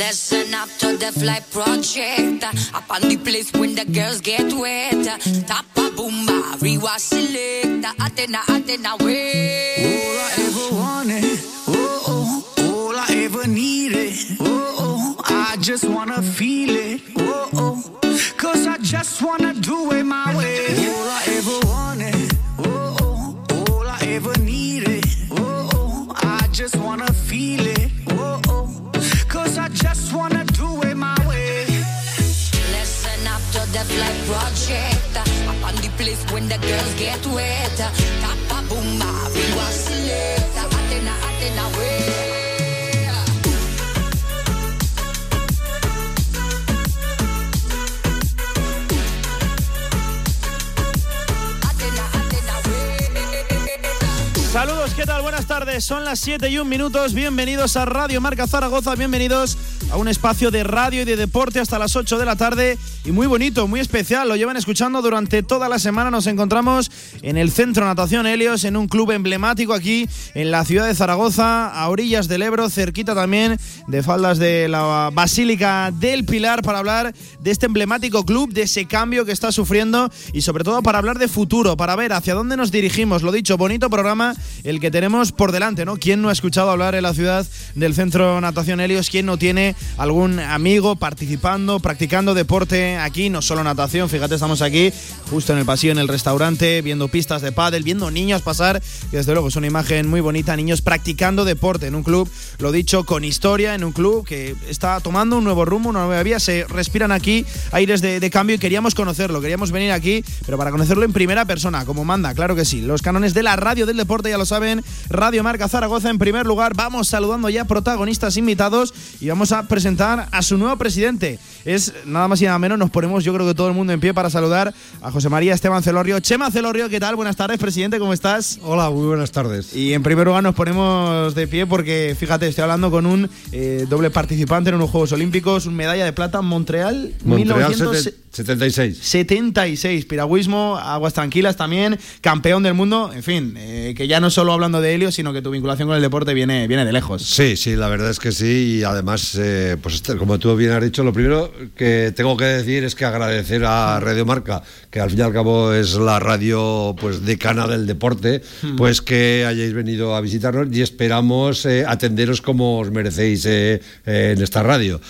Listen up to the fly project. Up on the place when the girls get wet. Tap a boomba, rewa select. Atena, Atena, way. All I ever wanted, oh oh, all I ever needed, oh oh, I just wanna feel it, oh oh, cause I just wanna do it my way. All I ever wanted, oh oh, all I ever needed, oh oh, I just wanna feel it, Saludos, ¿qué tal? Buenas tardes. Son las 7 y un minutos. Bienvenidos a Radio Marca Zaragoza. Bienvenidos a un espacio de radio y de deporte hasta las 8 de la tarde. Y muy bonito, muy especial. Lo llevan escuchando durante toda la semana. Nos encontramos en el Centro Natación Helios, en un club emblemático aquí en la ciudad de Zaragoza, a orillas del Ebro, cerquita también de faldas de la Basílica del Pilar, para hablar de este emblemático club, de ese cambio que está sufriendo y sobre todo para hablar de futuro, para ver hacia dónde nos dirigimos. Lo dicho, bonito programa el que tenemos por delante, ¿no? ¿Quién no ha escuchado hablar en la ciudad del Centro Natación Helios? ¿Quién no tiene algún amigo participando, practicando deporte aquí? No solo natación, fíjate, estamos aquí justo en el pasillo, en el restaurante, viendo pistas de pádel, viendo niños pasar, y desde luego es una imagen muy bonita, niños practicando deporte en un club, lo dicho, con historia, en un club que está tomando un nuevo rumbo, una nueva vía, se respiran aquí aires de, de cambio y queríamos conocerlo, queríamos venir aquí, pero para conocerlo en primera persona, como manda, claro que sí, los cánones de la radio del deporte ya lo saben, Radio Marca Zaragoza en primer lugar, vamos saludando ya protagonistas invitados y vamos a presentar a su nuevo presidente. Es nada más y nada menos, nos ponemos yo creo que todo el mundo en pie para saludar a José María Esteban Celorrio. Chema Celorrio, ¿qué tal? Buenas tardes, presidente, ¿cómo estás? Hola, muy buenas tardes. Y en primer lugar nos ponemos de pie porque, fíjate, estoy hablando con un eh, doble participante en unos Juegos Olímpicos, un medalla de plata en Montreal, Montreal 1900 76. 76, piragüismo, aguas tranquilas también, campeón del mundo, en fin, eh, que ya no solo hablando de Helio, sino que tu vinculación con el deporte viene, viene de lejos. Sí, sí, la verdad es que sí. Y además, eh, pues este, como tú bien has dicho, lo primero que tengo que decir es que agradecer a Radio Marca, que al fin y al cabo es la radio pues decana del deporte, pues que hayáis venido a visitarnos y esperamos eh, atenderos como os merecéis eh, eh, en esta radio.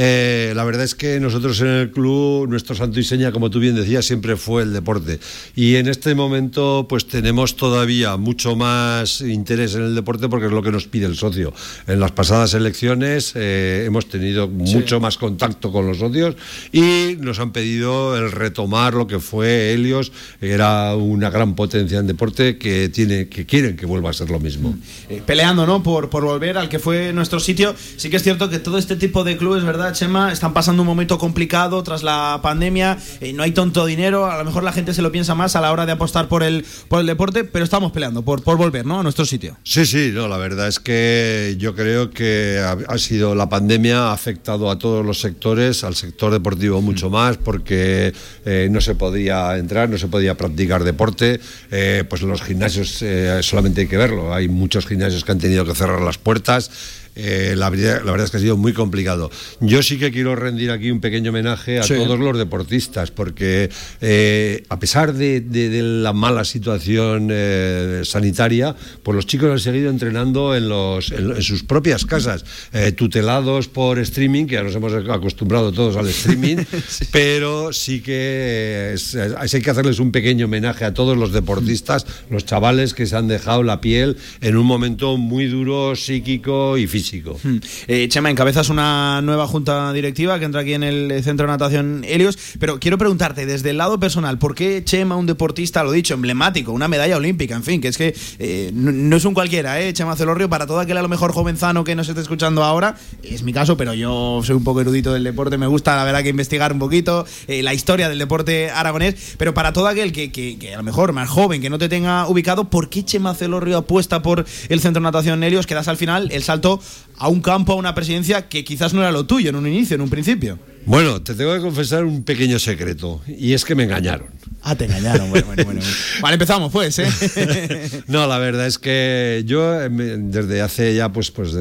Eh, la verdad es que nosotros en el club, nuestro santo y seña, como tú bien decías, siempre fue el deporte. Y en este momento, pues tenemos todavía mucho más interés en el deporte porque es lo que nos pide el socio. En las pasadas elecciones eh, hemos tenido mucho más contacto con los socios y nos han pedido el retomar lo que fue Helios, era una gran potencia en deporte que tiene, que quieren que vuelva a ser lo mismo. Eh, peleando, ¿no? Por, por volver al que fue nuestro sitio. Sí que es cierto que todo este tipo de clubes, ¿verdad, Chema? Están pasando un momento complicado tras la pandemia. eh, no hay tonto dinero. A lo mejor la gente se lo piensa más a la hora de apostar por el, por el deporte, pero estamos peleando por, por volver, ¿no? A nuestro sitio. Sí, sí, no, la verdad es que yo creo que ha, ha sido la pandemia ha afectado a todos los sectores, al sector deportivo mucho más, porque eh, no se podía entrar, no se podía practicar deporte, eh, pues los gimnasios eh, solamente hay que verlo, hay muchos gimnasios que han tenido que cerrar las puertas. Eh, la, verdad, la verdad es que ha sido muy complicado. Yo sí que quiero rendir aquí un pequeño homenaje a Sí. todos los deportistas, porque eh, a pesar de, de- de la mala situación eh, sanitaria, pues los chicos han seguido entrenando en, los, en, en sus propias casas, eh, tutelados por streaming, que ya nos hemos acostumbrado todos al streaming, pero sí que eh, es- es- hay que hacerles un pequeño homenaje a todos los deportistas, los chavales que se han dejado la piel en un momento muy duro, psíquico y físico. Eh, Chema, encabezas una nueva junta directiva que entra aquí en el Centro de Natación Helios, pero quiero preguntarte, desde el lado personal, ¿por qué Chema, un deportista, lo dicho, emblemático, una medalla olímpica, en fin, que es que eh, no, es un cualquiera, ¿eh? Chema Celorrio, para todo aquel a lo mejor jovenzano que nos esté escuchando ahora, es mi caso, pero yo soy un poco erudito del deporte, me gusta la verdad que investigar un poquito eh, la historia del deporte aragonés, pero para todo aquel que, que- que a lo mejor más joven, que no te tenga ubicado, ¿por qué Chema Celorrio apuesta por el Centro de Natación Helios, que das al final el salto a un campo, a una presidencia que quizás no era lo tuyo en un inicio, en un principio? Bueno, te tengo que confesar un pequeño secreto, y es que me engañaron. Ah, te engañaron. Bueno, bueno, bueno. Vale, empezamos pues, ¿eh? no, la verdad es que yo eh, desde hace ya, pues, pues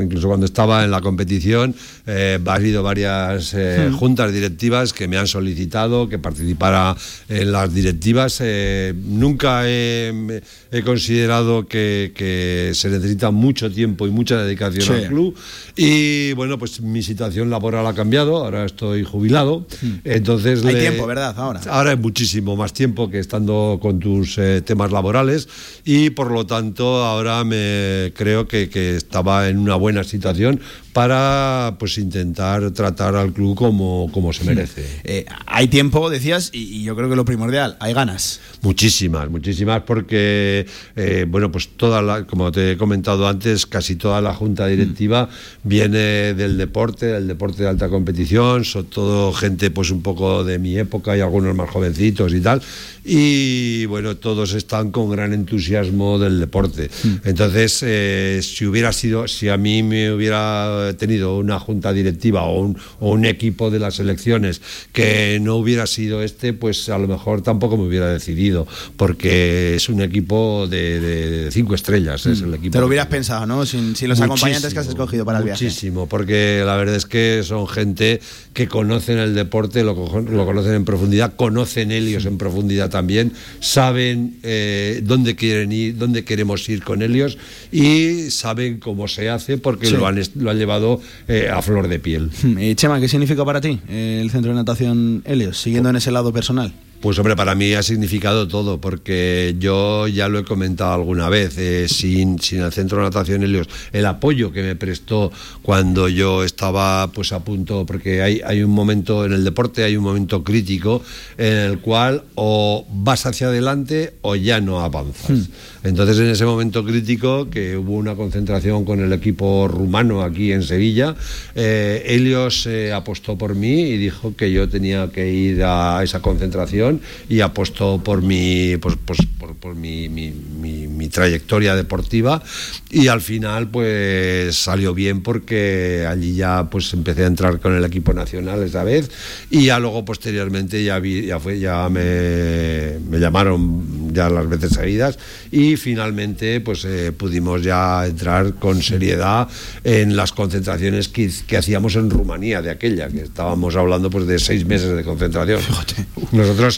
incluso cuando estaba en la competición, eh, ha habido varias eh, hmm. juntas directivas que me han solicitado que participara en las directivas. nunca he, considerado que, se necesita mucho tiempo y mucha dedicación al club. Y bueno, pues mi situación laboral ha cambiado. Ahora estoy jubilado. Hmm. Entonces hay tiempo, ¿verdad? Ahora. Ahora hay muchísimo más tiempo que estando con tus eh, temas laborales y por lo tanto ahora me creo que, que estaba en una buena situación para pues intentar tratar al club como, como se merece. Eh, hay tiempo, decías, y, yo creo que lo primordial, hay ganas. Muchísimas, muchísimas, porque, eh, bueno, pues toda la, como te he comentado antes, casi toda la junta directiva mm. viene del deporte, del deporte de alta competición, son todo gente pues un poco de mi época y algunos más jovencitos y tal, y bueno, todos están con gran entusiasmo del deporte. Mm. Entonces, eh, si hubiera sido, si a mí me hubiera tenido una junta directiva o un, o un, equipo de las elecciones que no hubiera sido este, pues a lo mejor tampoco me hubiera decidido, porque es un equipo de, cinco estrellas. Es el equipo Te lo hubieras pensado, ¿no? Sin, los acompañantes que has escogido para el viaje. Muchísimo, porque la verdad es que son gente que conocen el deporte, lo, lo conocen en profundidad, conocen En profundidad también, saben eh, dónde quieren ir, dónde queremos ir con Helios y saben cómo se hace porque lo, han, lo han llevado eh, a flor de piel. Y Chema, ¿qué significa para ti el centro de natación Helios, siguiendo en ese lado personal? Pues hombre, para mí ha significado todo, porque yo ya lo he comentado alguna vez, eh, sin, sin el Centro de Natación Helios, el apoyo que me prestó cuando yo estaba pues a punto, porque hay, hay un momento en el deporte, hay un momento crítico en el cual o vas hacia adelante o ya no avanzas. Hmm. Entonces en ese momento crítico, que hubo una concentración con el equipo rumano aquí en Sevilla, eh, Helios eh, apostó por mí y dijo que yo tenía que ir a esa concentración y apostó por mi, pues, pues, por, por mi, mi, mi, trayectoria deportiva y al final pues salió bien porque allí ya pues empecé a entrar con el equipo nacional esa vez y ya luego posteriormente ya, vi, ya, fue, ya me, me llamaron ya las veces seguidas y finalmente pues eh, pudimos ya entrar con seriedad en las concentraciones que, que, hacíamos en Rumanía de aquella, que estábamos hablando pues de seis meses de concentración. Nosotros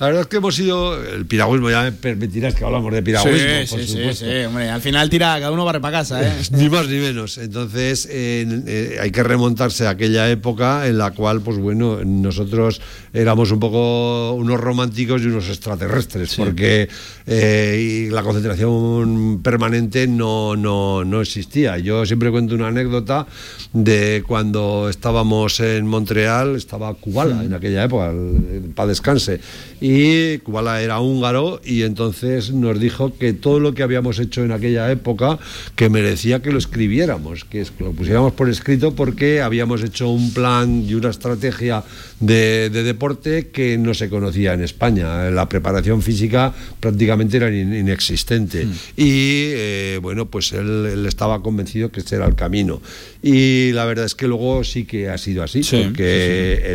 la verdad es que hemos sido. El piragüismo, ya me permitirás que hablamos de piragüismo. Sí, sí, sí, hombre. Al final tira, cada uno barre para casa, ¿eh? Ni más ni menos. Entonces, eh, hay que remontarse a aquella época en la cual, pues bueno, nosotros éramos un poco unos románticos y unos extraterrestres, porque eh, la concentración permanente no, no, no existía. Yo siempre cuento una anécdota de cuando estábamos en Montreal, estaba Kubala en aquella época, para descanse y Kubala era húngaro y entonces nos dijo que todo lo que habíamos hecho en aquella época que merecía que lo escribiéramos, que lo pusiéramos por escrito porque habíamos hecho un plan y una estrategia de, deporte que no se conocía en España. La preparación física prácticamente era inexistente mm. y eh, bueno, pues él, estaba convencido que ese era el camino. Y la verdad es que luego sí que ha sido así, porque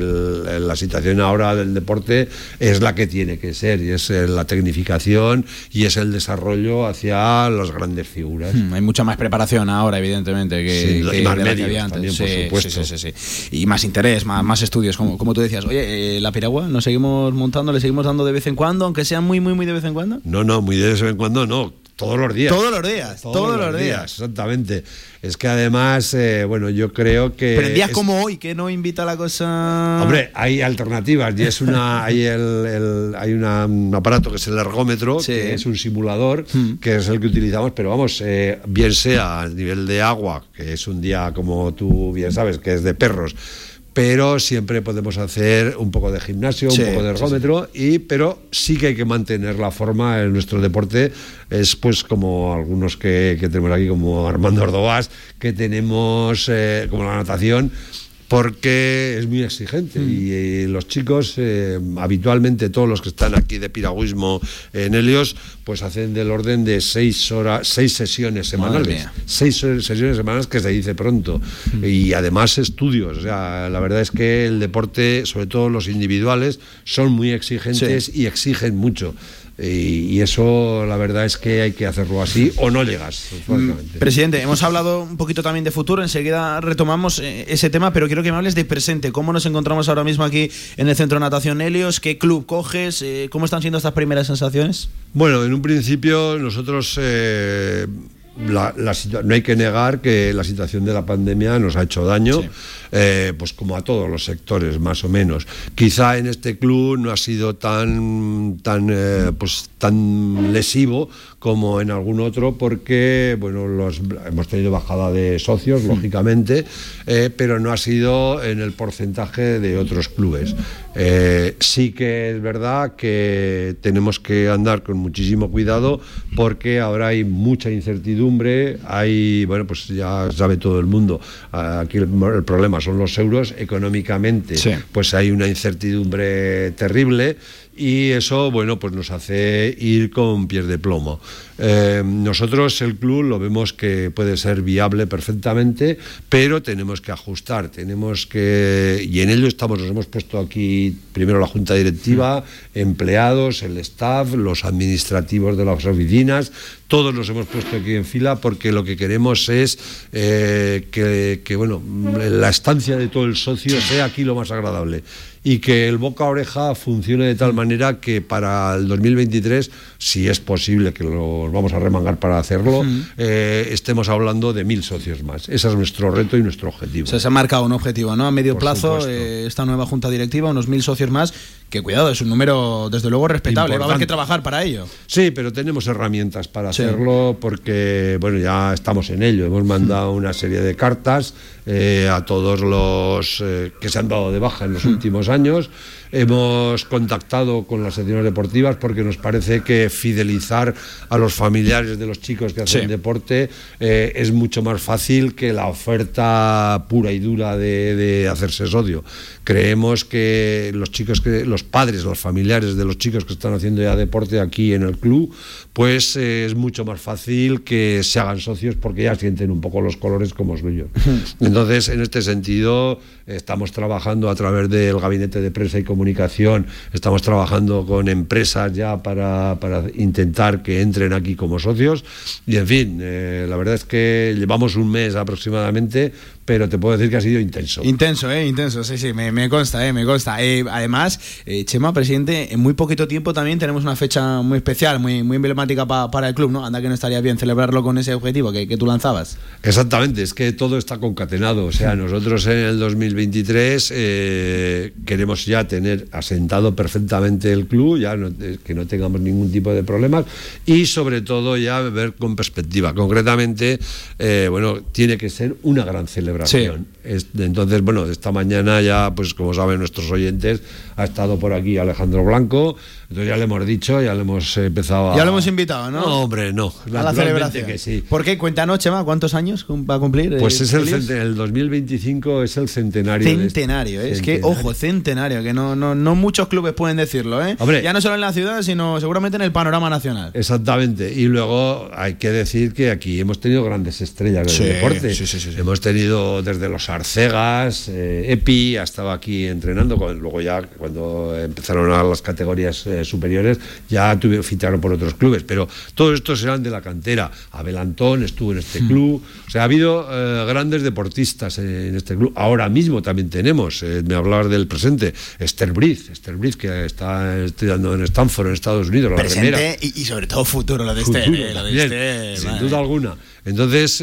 la situación ahora del deporte es la que tiene que ser, y es eh, la tecnificación y es el desarrollo hacia las grandes figuras. Hmm, hay mucha más preparación ahora, evidentemente, que, y más había antes. por supuesto. y más interés, más, más estudios, como, como tú decías. Oye, eh, ¿la piragua nos seguimos montando, le seguimos dando de vez en cuando, aunque sea muy, muy, muy de vez en cuando? No, no, muy de vez en cuando no todos los días. Todos los días. Todos, los, días. Exactamente. Es que además, eh, bueno, yo creo que. Pero en días como hoy, que no invita la cosa. Hombre, hay alternativas. Y es una. hay el, hay un aparato que es el ergómetro, que es un simulador, hmm. que es el que utilizamos, pero vamos, eh, bien sea a nivel de agua, que es un día, como tú bien sabes, que es de perros pero siempre podemos hacer un poco de gimnasio, un poco de ergómetro, y, pero sí que hay que mantener la forma en nuestro deporte. Es pues como algunos que, tenemos aquí, como Armando Ordovás, que tenemos eh, como la natación porque es muy exigente. Y eh, los chicos eh, habitualmente todos los que están aquí de piragüismo en Helios pues hacen del orden de seis horas seis sesiones semanales. seis sesiones semanales que se dice pronto. Y además estudios. O sea la verdad es que el deporte sobre todo los individuales son muy exigentes y exigen mucho y, eso la verdad es que hay que hacerlo así o no llegas. Mm, presidente, hemos hablado un poquito también de futuro, enseguida retomamos eh, ese tema, pero quiero que me hables de presente. ¿Cómo nos encontramos ahora mismo aquí en el Centro de Natación Helios? ¿Qué club coges? Eh, ¿Cómo están siendo estas primeras sensaciones? Bueno, en un principio nosotros... Eh, la, no hay que negar que la situación de la pandemia nos ha hecho daño, pues como a todos los sectores, más o menos. Quizá en este club no ha sido tan, tan, pues, tan lesivo como en algún otro porque bueno los, hemos tenido bajada de socios lógicamente eh, pero no ha sido en el porcentaje de otros clubes eh, sí que es verdad que tenemos que andar con muchísimo cuidado porque ahora hay mucha incertidumbre hay bueno pues ya sabe todo el mundo aquí el, problema son los euros económicamente pues hay una incertidumbre terrible y eso, bueno, pues nos hace ir con pies de plomo. Eh, nosotros el club lo vemos que puede ser viable perfectamente, pero tenemos que ajustar, tenemos que, y en ello estamos, nos hemos puesto aquí primero la junta directiva, empleados, el staff, los administrativos de las oficinas, todos los hemos puesto aquí en fila porque lo que queremos es eh, que, que, bueno, la estancia de todo el socio sea aquí lo más agradable y que el boca a oreja funcione de tal manera que para el 2023, si es posible que los vamos a remangar para hacerlo, eh, estemos hablando de mil socios más. Ese es nuestro reto y nuestro objetivo. se ha marcado un objetivo, ¿no? A medio plazo, eh, esta nueva junta directiva, unos mil socios más, que cuidado, es un número desde luego respetable, va a haber que trabajar para ello. Sí, pero tenemos herramientas para hacerlo porque, bueno, ya estamos en ello, hemos mandado una serie de cartas eh, a todos los que se han dado de baja en los últimos años. Hemos contactado con las secciones deportivas porque nos parece que fidelizar a los familiares de los chicos que hacen deporte eh, es mucho más fácil que la oferta pura y dura de, hacerse socio. Creemos que los chicos que los padres, los familiares de los chicos que están haciendo ya deporte aquí en el club, pues eh, es mucho más fácil que se hagan socios porque ya sienten un poco los colores como yo. Entonces, en este sentido, estamos trabajando a través del gabinete de prensa y comunicación, estamos trabajando con empresas ya para, intentar que entren aquí como socios y en fin, eh, la verdad es que llevamos un mes aproximadamente pero te puedo decir que ha sido intenso. Intenso, ¿eh? Intenso, sí, sí, me, consta, ¿eh? Me consta. Eh, además, eh, Chema, presidente, en muy poquito tiempo también tenemos una fecha muy especial, muy, muy emblemática para el club, ¿no? Anda que no estaría bien celebrarlo con ese objetivo que, que, tú lanzabas. Exactamente, es que todo está concatenado. O sea, nosotros en el 2023 eh, queremos ya tener asentado perfectamente el club, ya que no tengamos ningún tipo de problemas y sobre todo ya ver con perspectiva. Concretamente, bueno, tiene que ser una gran celebración entonces, bueno, esta mañana ya, pues como saben nuestros oyentes, ha estado por aquí Alejandro Blanco, entonces ya le hemos dicho, ya le hemos empezado a... Ya lo hemos invitado, ¿no? No, hombre, no. A la celebración. Que sí. ¿Por qué? Cuéntanos, Chema, ¿cuántos años va a cumplir? Eh, pues es el, el 2025 es el centenario. Este centenario, es que, ojo, centenario, que no, no, no muchos clubes pueden decirlo, ¿eh? ya no solo en la ciudad, sino seguramente en el panorama nacional. Exactamente. Y luego hay que decir que aquí hemos tenido grandes estrellas del deporte. Sí, sí, sí, hemos tenido desde los Arcegas, eh, Epi, ha estado aquí entrenando, luego ya cuando empezaron a las categorías eh, superiores ya tuvieron, ficharon por otros clubes, pero todos estos eran de la cantera. Abel Antón estuvo en este hmm. club, o sea, ha habido eh, grandes deportistas en este club. Ahora mismo también tenemos, me hablabas del presente, Esther Briz, Esther Briz que está estudiando en Stanford, en Estados Unidos, la presente y, sobre todo futuro, lo de Esther. sin duda alguna. Entonces,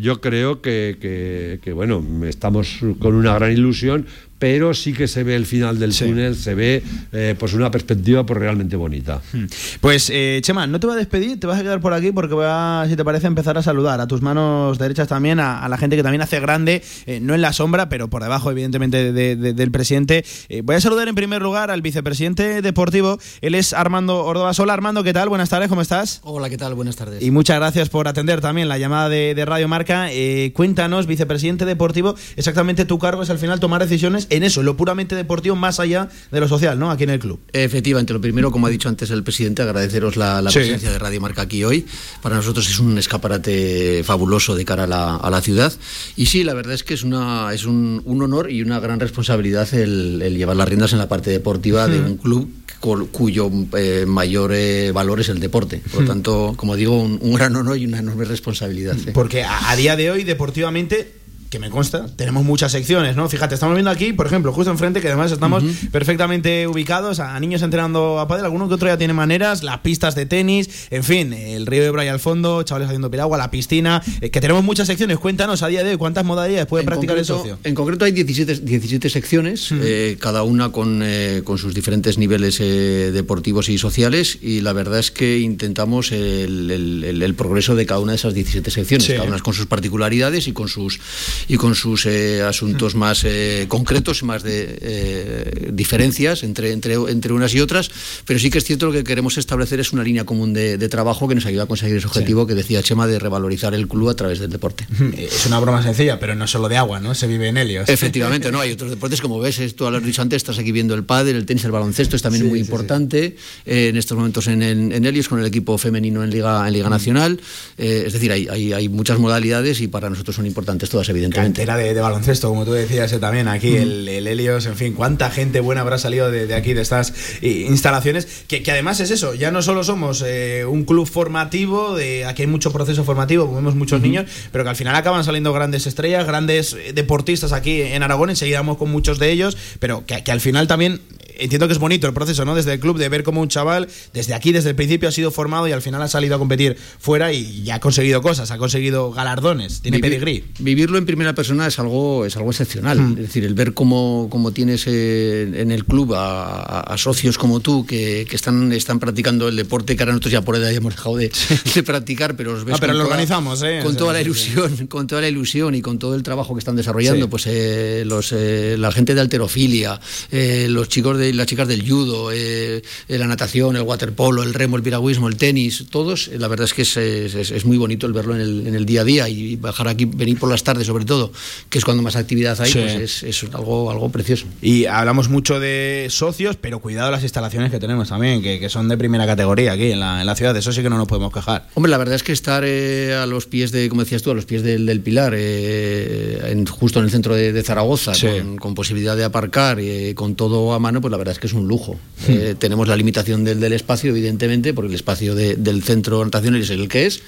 yo creo que, que, bueno, estamos con una gran ilusión pero sí que se ve el final del túnel, se ve eh, pues una perspectiva pues realmente bonita. Hmm. Pues eh, Chema, no te voy a despedir, te vas a quedar por aquí porque voy a, si te parece, empezar a saludar a tus manos derechas también, a, la gente que también hace grande, eh, no en la sombra, pero por debajo, evidentemente, del presidente. voy a saludar en primer lugar al vicepresidente deportivo, él es Armando Ordoba. Hola Armando, ¿qué tal? Buenas tardes, ¿cómo estás? Hola, ¿qué tal? Buenas tardes. Y muchas gracias por atender también la llamada de, de Radio Marca. cuéntanos, vicepresidente deportivo, exactamente tu cargo es al final tomar decisiones en eso, en lo puramente deportivo, más allá de lo social, ¿no? Aquí en el club. Efectivamente, lo primero, como ha dicho antes el presidente, agradeceros la, presencia de Radio Marca aquí hoy. Para nosotros es un escaparate fabuloso de cara a la, ciudad. Y sí, la verdad es que es, una, es un, honor y una gran responsabilidad el, llevar las riendas en la parte deportiva de un club cuyo eh, mayor eh, valor es el deporte. Por lo tanto, como digo, un, gran honor y una enorme responsabilidad. Porque a día de hoy, deportivamente, que me consta, tenemos muchas secciones, ¿no? Fíjate, estamos viendo aquí, por ejemplo, justo enfrente, que además estamos perfectamente ubicados, a niños entrenando a pádel, alguno que otro ya tiene maneras, las pistas de tenis, en fin, el río de Bray al fondo, chavales haciendo piragua, la piscina, eh, que tenemos muchas secciones. Cuéntanos a día de hoy cuántas modalidades puede practicar el socio. En concreto hay 17, 17 secciones, eh, cada una con, eh, con, sus diferentes niveles deportivos y sociales, y la verdad es que intentamos el, el, progreso de cada una de esas 17 secciones, cada una con sus particularidades y con sus y con sus eh, asuntos más eh, concretos, más de eh, diferencias entre, entre, entre unas y otras, pero sí que es cierto lo que queremos establecer es una línea común de, trabajo que nos ayuda a conseguir ese objetivo que decía Chema de revalorizar el club a través del deporte. Es una broma sencilla, pero no solo de agua, ¿no? Se vive en Helios. Efectivamente, no, hay otros deportes como ves, tú lo has dicho antes, estás aquí viendo el pádel, el tenis, el baloncesto, es también muy importante en estos momentos en, en, Helios con el equipo femenino en Liga, en Liga Nacional, es decir, hay, hay, hay muchas modalidades y para nosotros son importantes todas, evidentemente era de, baloncesto, como tú decías eh, también aquí, el, Helios, en fin, cuánta gente buena habrá salido de, aquí, de estas instalaciones, que, además es eso, ya no solo somos eh, un club formativo, de aquí hay mucho proceso formativo, vemos muchos niños, pero que al final acaban saliendo grandes estrellas, grandes eh, deportistas aquí en Aragón, enseguida vamos con muchos de ellos, pero que, que al final también entiendo que es bonito el proceso, ¿no? Desde el club, de ver cómo un chaval, desde aquí, desde el principio, ha sido formado y al final ha salido a competir fuera y ya ha conseguido cosas, ha conseguido galardones, tiene pedigrí. Vivirlo en primera persona es algo, es algo excepcional. Hmm. Es decir, el ver cómo, cómo tienes eh, en el club a, socios como tú que, que, están, están practicando el deporte que ahora nosotros ya por edad ya hemos dejado de, practicar, pero os ves ah, pero lo organizamos, ¿eh? Con toda la ilusión, con toda la ilusión y con todo el trabajo que están desarrollando, pues eh, los, la gente de alterofilia, los chicos de las chicas del judo, eh, la natación, el waterpolo, el remo, el piragüismo, el tenis, todos, eh, la verdad es que es, es, muy bonito el verlo en el, en el, día a día y bajar aquí, venir por las tardes sobre todo, que es cuando más actividad hay, pues es, algo, algo precioso. Y hablamos mucho de socios, pero cuidado las instalaciones que tenemos también, que, que son de primera categoría aquí en la, en la, ciudad, de eso sí que no nos podemos quejar. Hombre, la verdad es que estar eh, a los pies de, como decías tú, a los pies del, del Pilar, en, justo en el centro de, Zaragoza, con, con, posibilidad de aparcar, y con todo a mano, pues la verdad es que es un lujo. Eh, tenemos la limitación del, del, espacio, evidentemente, porque el espacio del centro natacional es el que es,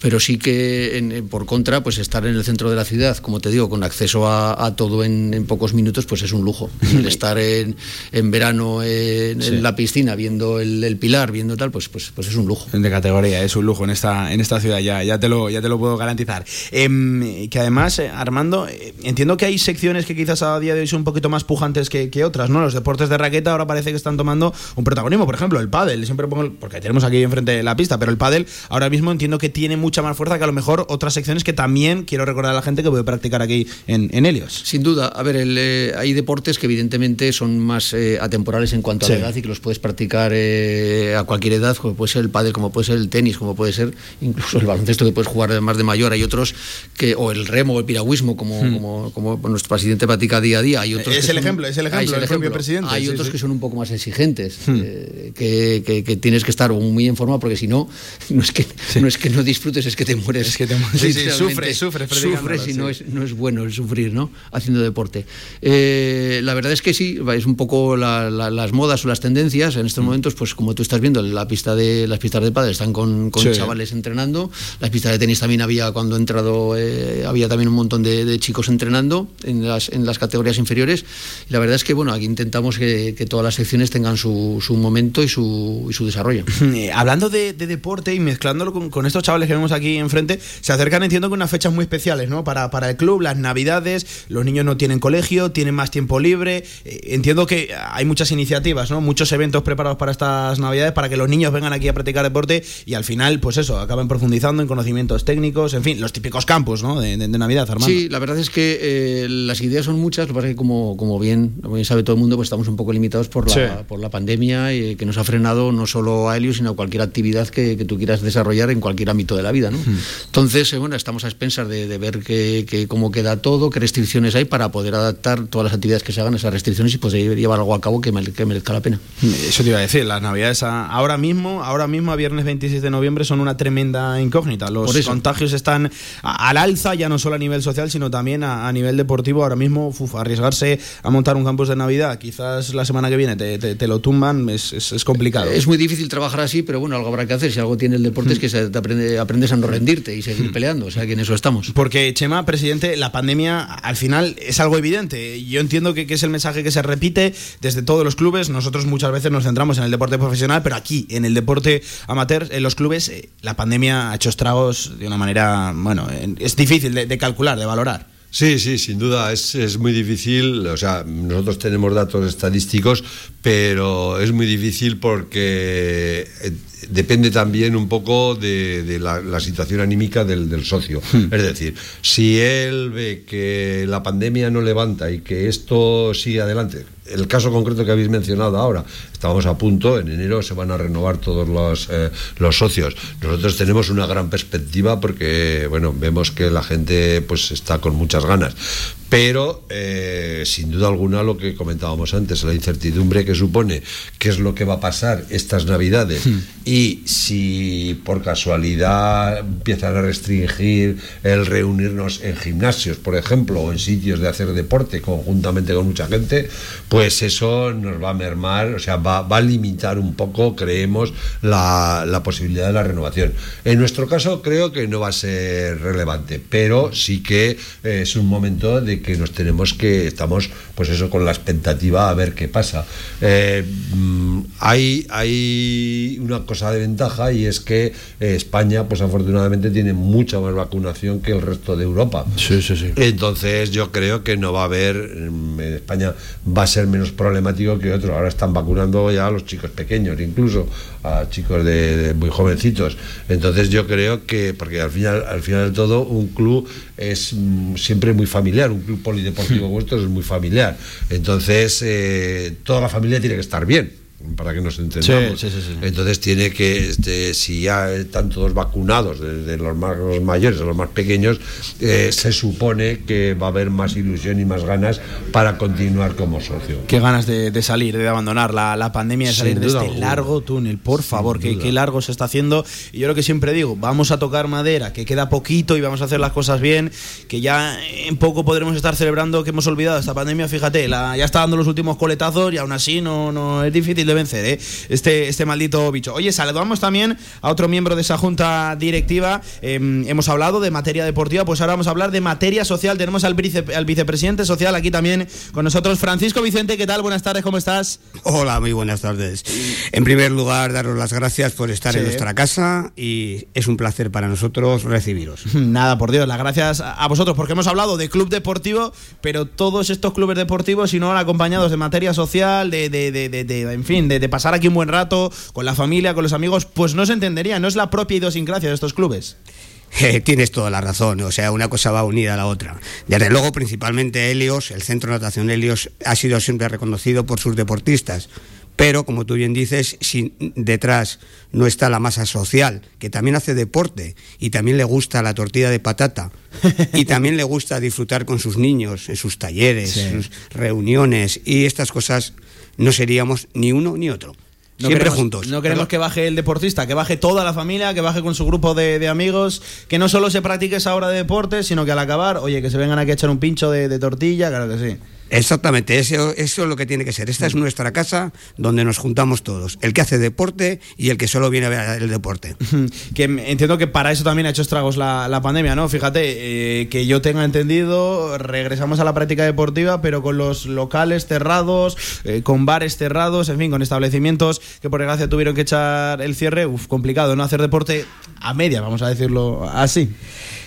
pero sí que por contra, pues estar en el centro de la ciudad, como te digo, con acceso a, todo en, pocos minutos, pues es un lujo. el estar en, en verano en, la piscina viendo el, pilar, viendo tal, pues, pues, pues es un lujo. De categoría, es un lujo en esta, en esta ciudad, ya, ya, te, lo, ya te lo puedo garantizar. Em, que además, eh, Armando, eh, entiendo que hay secciones que quizás a día de hoy son un poquito más pujantes que, que otras, ¿no? Los deportes de raqueta ahora parece que están tomando un protagonismo. Por ejemplo, el pádel, siempre pongo, porque tenemos aquí enfrente la pista, pero el pádel ahora mismo entiendo que tiene mucha más fuerza que a lo mejor otras secciones que también quiero recordar a la gente que puede practicar aquí en, en Helios. Sin duda, a ver, eh, hay deportes que evidentemente son más eh, atemporales en cuanto a la edad y que los puedes practicar eh, a cualquier edad, como puede ser el pádel, como puede ser el tenis, como puede ser incluso el baloncesto que puedes jugar más de mayor. Hay otros que, o el remo o el piragüismo, como, hmm. como, nuestro presidente practica día a día. Hay otros es, el ejemplo, es el ejemplo, el ejemplo, presidente. Hay otros que son un poco más exigentes, hmm. que, que, tienes que estar muy en forma porque si no, no es que, no, es que no disfrutes, es que te mueres. Es que te mueres. Sí, sí, sufres, sufres. Sufres y no es, no es bueno el sufrir, ¿no? Haciendo deporte. Eh, la verdad es que sí, es un poco las modas o las tendencias. En estos mm. momentos, pues como tú estás viendo, la pista de, las pistas de padre están con, con chavales entrenando. Las pistas de tenis también había, cuando he entrado, eh, había también un montón de, chicos entrenando en las, en las categorías inferiores. Y la verdad es que, bueno, aquí intentamos que que, todas las secciones tengan su, su momento y su, y su desarrollo. Eh, hablando de, deporte y mezclándolo con, estos chavales que vemos aquí enfrente, se acercan, entiendo, con unas fechas muy especiales, ¿no? Para, para el club, las navidades, los niños no tienen colegio, tienen más tiempo libre. Eh, entiendo que hay muchas iniciativas, ¿no? Muchos eventos preparados para estas navidades para que los niños vengan aquí a practicar deporte y al final, pues eso, acaben profundizando en conocimientos técnicos, en fin, los típicos campos, ¿no? De, Navidad, Armando. Sí, la verdad es que eh, las ideas son muchas, lo que pasa es que como, como, bien, bien sabe todo el mundo, pues estamos un poco limitados por la, por la pandemia y que nos ha frenado no solo a Helios, sino a cualquier actividad que, tú quieras desarrollar en cualquier ámbito de la vida. ¿no? Hmm. Entonces, eh, bueno, estamos a expensas de, ver que, cómo queda todo, qué restricciones hay para poder adaptar todas las actividades que se hagan a esas restricciones y poder llevar algo a cabo que, merezca la pena. Eso te iba a decir, las navidades ahora mismo, ahora mismo a viernes 26 de noviembre son una tremenda incógnita. Los contagios están al alza, ya no solo a nivel social, sino también a, nivel deportivo. Ahora mismo, arriesgarse a montar un campus de Navidad, quizás la semana que viene te, lo tumban, es, es, complicado. Es muy difícil trabajar así, pero bueno, algo habrá que hacer. Si algo tiene el deporte es que se aprende, aprendes a no rendirte y seguir peleando. O sea, que en eso estamos. Porque, Chema, presidente, la pandemia al final es algo evidente. Yo entiendo que, que es el mensaje que se repite desde todos los clubes. Nosotros muchas veces nos centramos en el deporte profesional, pero aquí, en el deporte amateur, en los clubes, eh, la pandemia ha hecho estragos de una manera, bueno, es difícil de, calcular, de valorar. Sí, sí, sin duda, es, es, muy difícil, o sea, nosotros tenemos datos estadísticos, pero es muy difícil porque eh, depende también un poco de, la, situación anímica del, socio. Hmm. Es decir, si él ve que la pandemia no levanta y que esto sigue adelante, el caso concreto que habéis mencionado ahora, estamos a punto, en enero se van a renovar todos los, eh, los socios. Nosotros tenemos una gran perspectiva porque, bueno, vemos que la gente pues está con muchas ganas. Pero, eh, sin duda alguna, lo que comentábamos antes, la incertidumbre que supone qué es lo que va a pasar estas Navidades hmm. Y si por casualidad empiezan a restringir el reunirnos en gimnasios, por ejemplo, o en sitios de hacer deporte conjuntamente con mucha gente, pues eso nos va a mermar, o sea, va, a limitar un poco, creemos, la, posibilidad de la renovación. En nuestro caso, creo que no va a ser relevante, pero sí que eh, es un momento de que nos tenemos que, estamos pues eso con la expectativa a ver qué pasa. Eh, mm, hay, hay una cosa de ventaja y es que eh, España pues afortunadamente tiene mucha más vacunación que el resto de Europa. Sí, sí, sí. Entonces yo creo que no va a haber, mm, en España va a ser menos problemático que otro. Ahora están vacunando ya a los chicos pequeños, incluso a chicos de, muy jovencitos. Entonces yo creo que, porque al final, al final de todo, un club es mm, siempre muy familiar, un club polideportivo vuestro es muy familiar. Entonces, eh, toda la familia tiene que estar bien para que nos entendamos. Entonces tiene que, este, si ya están todos vacunados, desde los más mayores a los más pequeños, eh, se supone que va a haber más ilusión y más ganas para continuar como socio. Qué ganas de, salir, de abandonar la, pandemia, de salir de este largo túnel, por favor, que qué largo se está haciendo. Y yo lo que siempre digo, vamos a tocar madera, que queda poquito y vamos a hacer las cosas bien, que ya en poco podremos estar celebrando que hemos olvidado esta pandemia, fíjate, la, ya está dando los últimos coletazos y aún así no, no es difícil de vencer ¿eh? este, este maldito bicho. Oye, saludamos también a otro miembro de esa junta directiva. Em, hemos hablado de materia deportiva, pues ahora vamos a hablar de materia social. Tenemos al, al vicepresidente social aquí también con nosotros, Francisco Vicente. ¿Qué tal? Buenas tardes, ¿cómo estás? Hola, muy buenas tardes. En primer lugar, daros las gracias por estar en nuestra casa y es un placer para nosotros recibiros. Nada, por Dios, las gracias a vosotros porque hemos hablado de club deportivo, pero todos estos clubes deportivos, si no acompañados de materia social, de, de, de, de en fin, de, pasar aquí un buen rato con la familia, con los amigos, pues no se entendería, no es la propia idiosincrasia de estos clubes. Eh, tienes toda la razón, o sea, una cosa va unida a la otra. Desde luego, principalmente Helios, el Centro de Natación Helios, ha sido siempre reconocido por sus deportistas. Pero, como tú bien dices, si detrás no está la masa social, que también hace deporte y también le gusta la tortilla de patata y también le gusta disfrutar con sus niños en sus talleres, sus reuniones y estas cosas, no seríamos ni uno ni otro. Siempre juntos. No queremos que baje el deportista, que baje toda la familia, que baje con su grupo de, amigos, que no solo se practique esa hora de deporte, sino que al acabar, oye, que se vengan aquí a echar un pincho de, tortilla, claro que sí. Exactamente, eso, eso es lo que tiene que ser. Esta es nuestra casa donde nos juntamos todos, el que hace deporte y el que solo viene a ver el deporte. que entiendo que para eso también ha hecho estragos la, la pandemia, ¿no? Fíjate, eh, que yo tenga entendido, regresamos a la práctica deportiva, pero con los locales cerrados, eh, con bares cerrados, en fin, con establecimientos que por desgracia tuvieron que echar el cierre, uf, complicado, ¿no? Hacer deporte a media, vamos a decirlo así.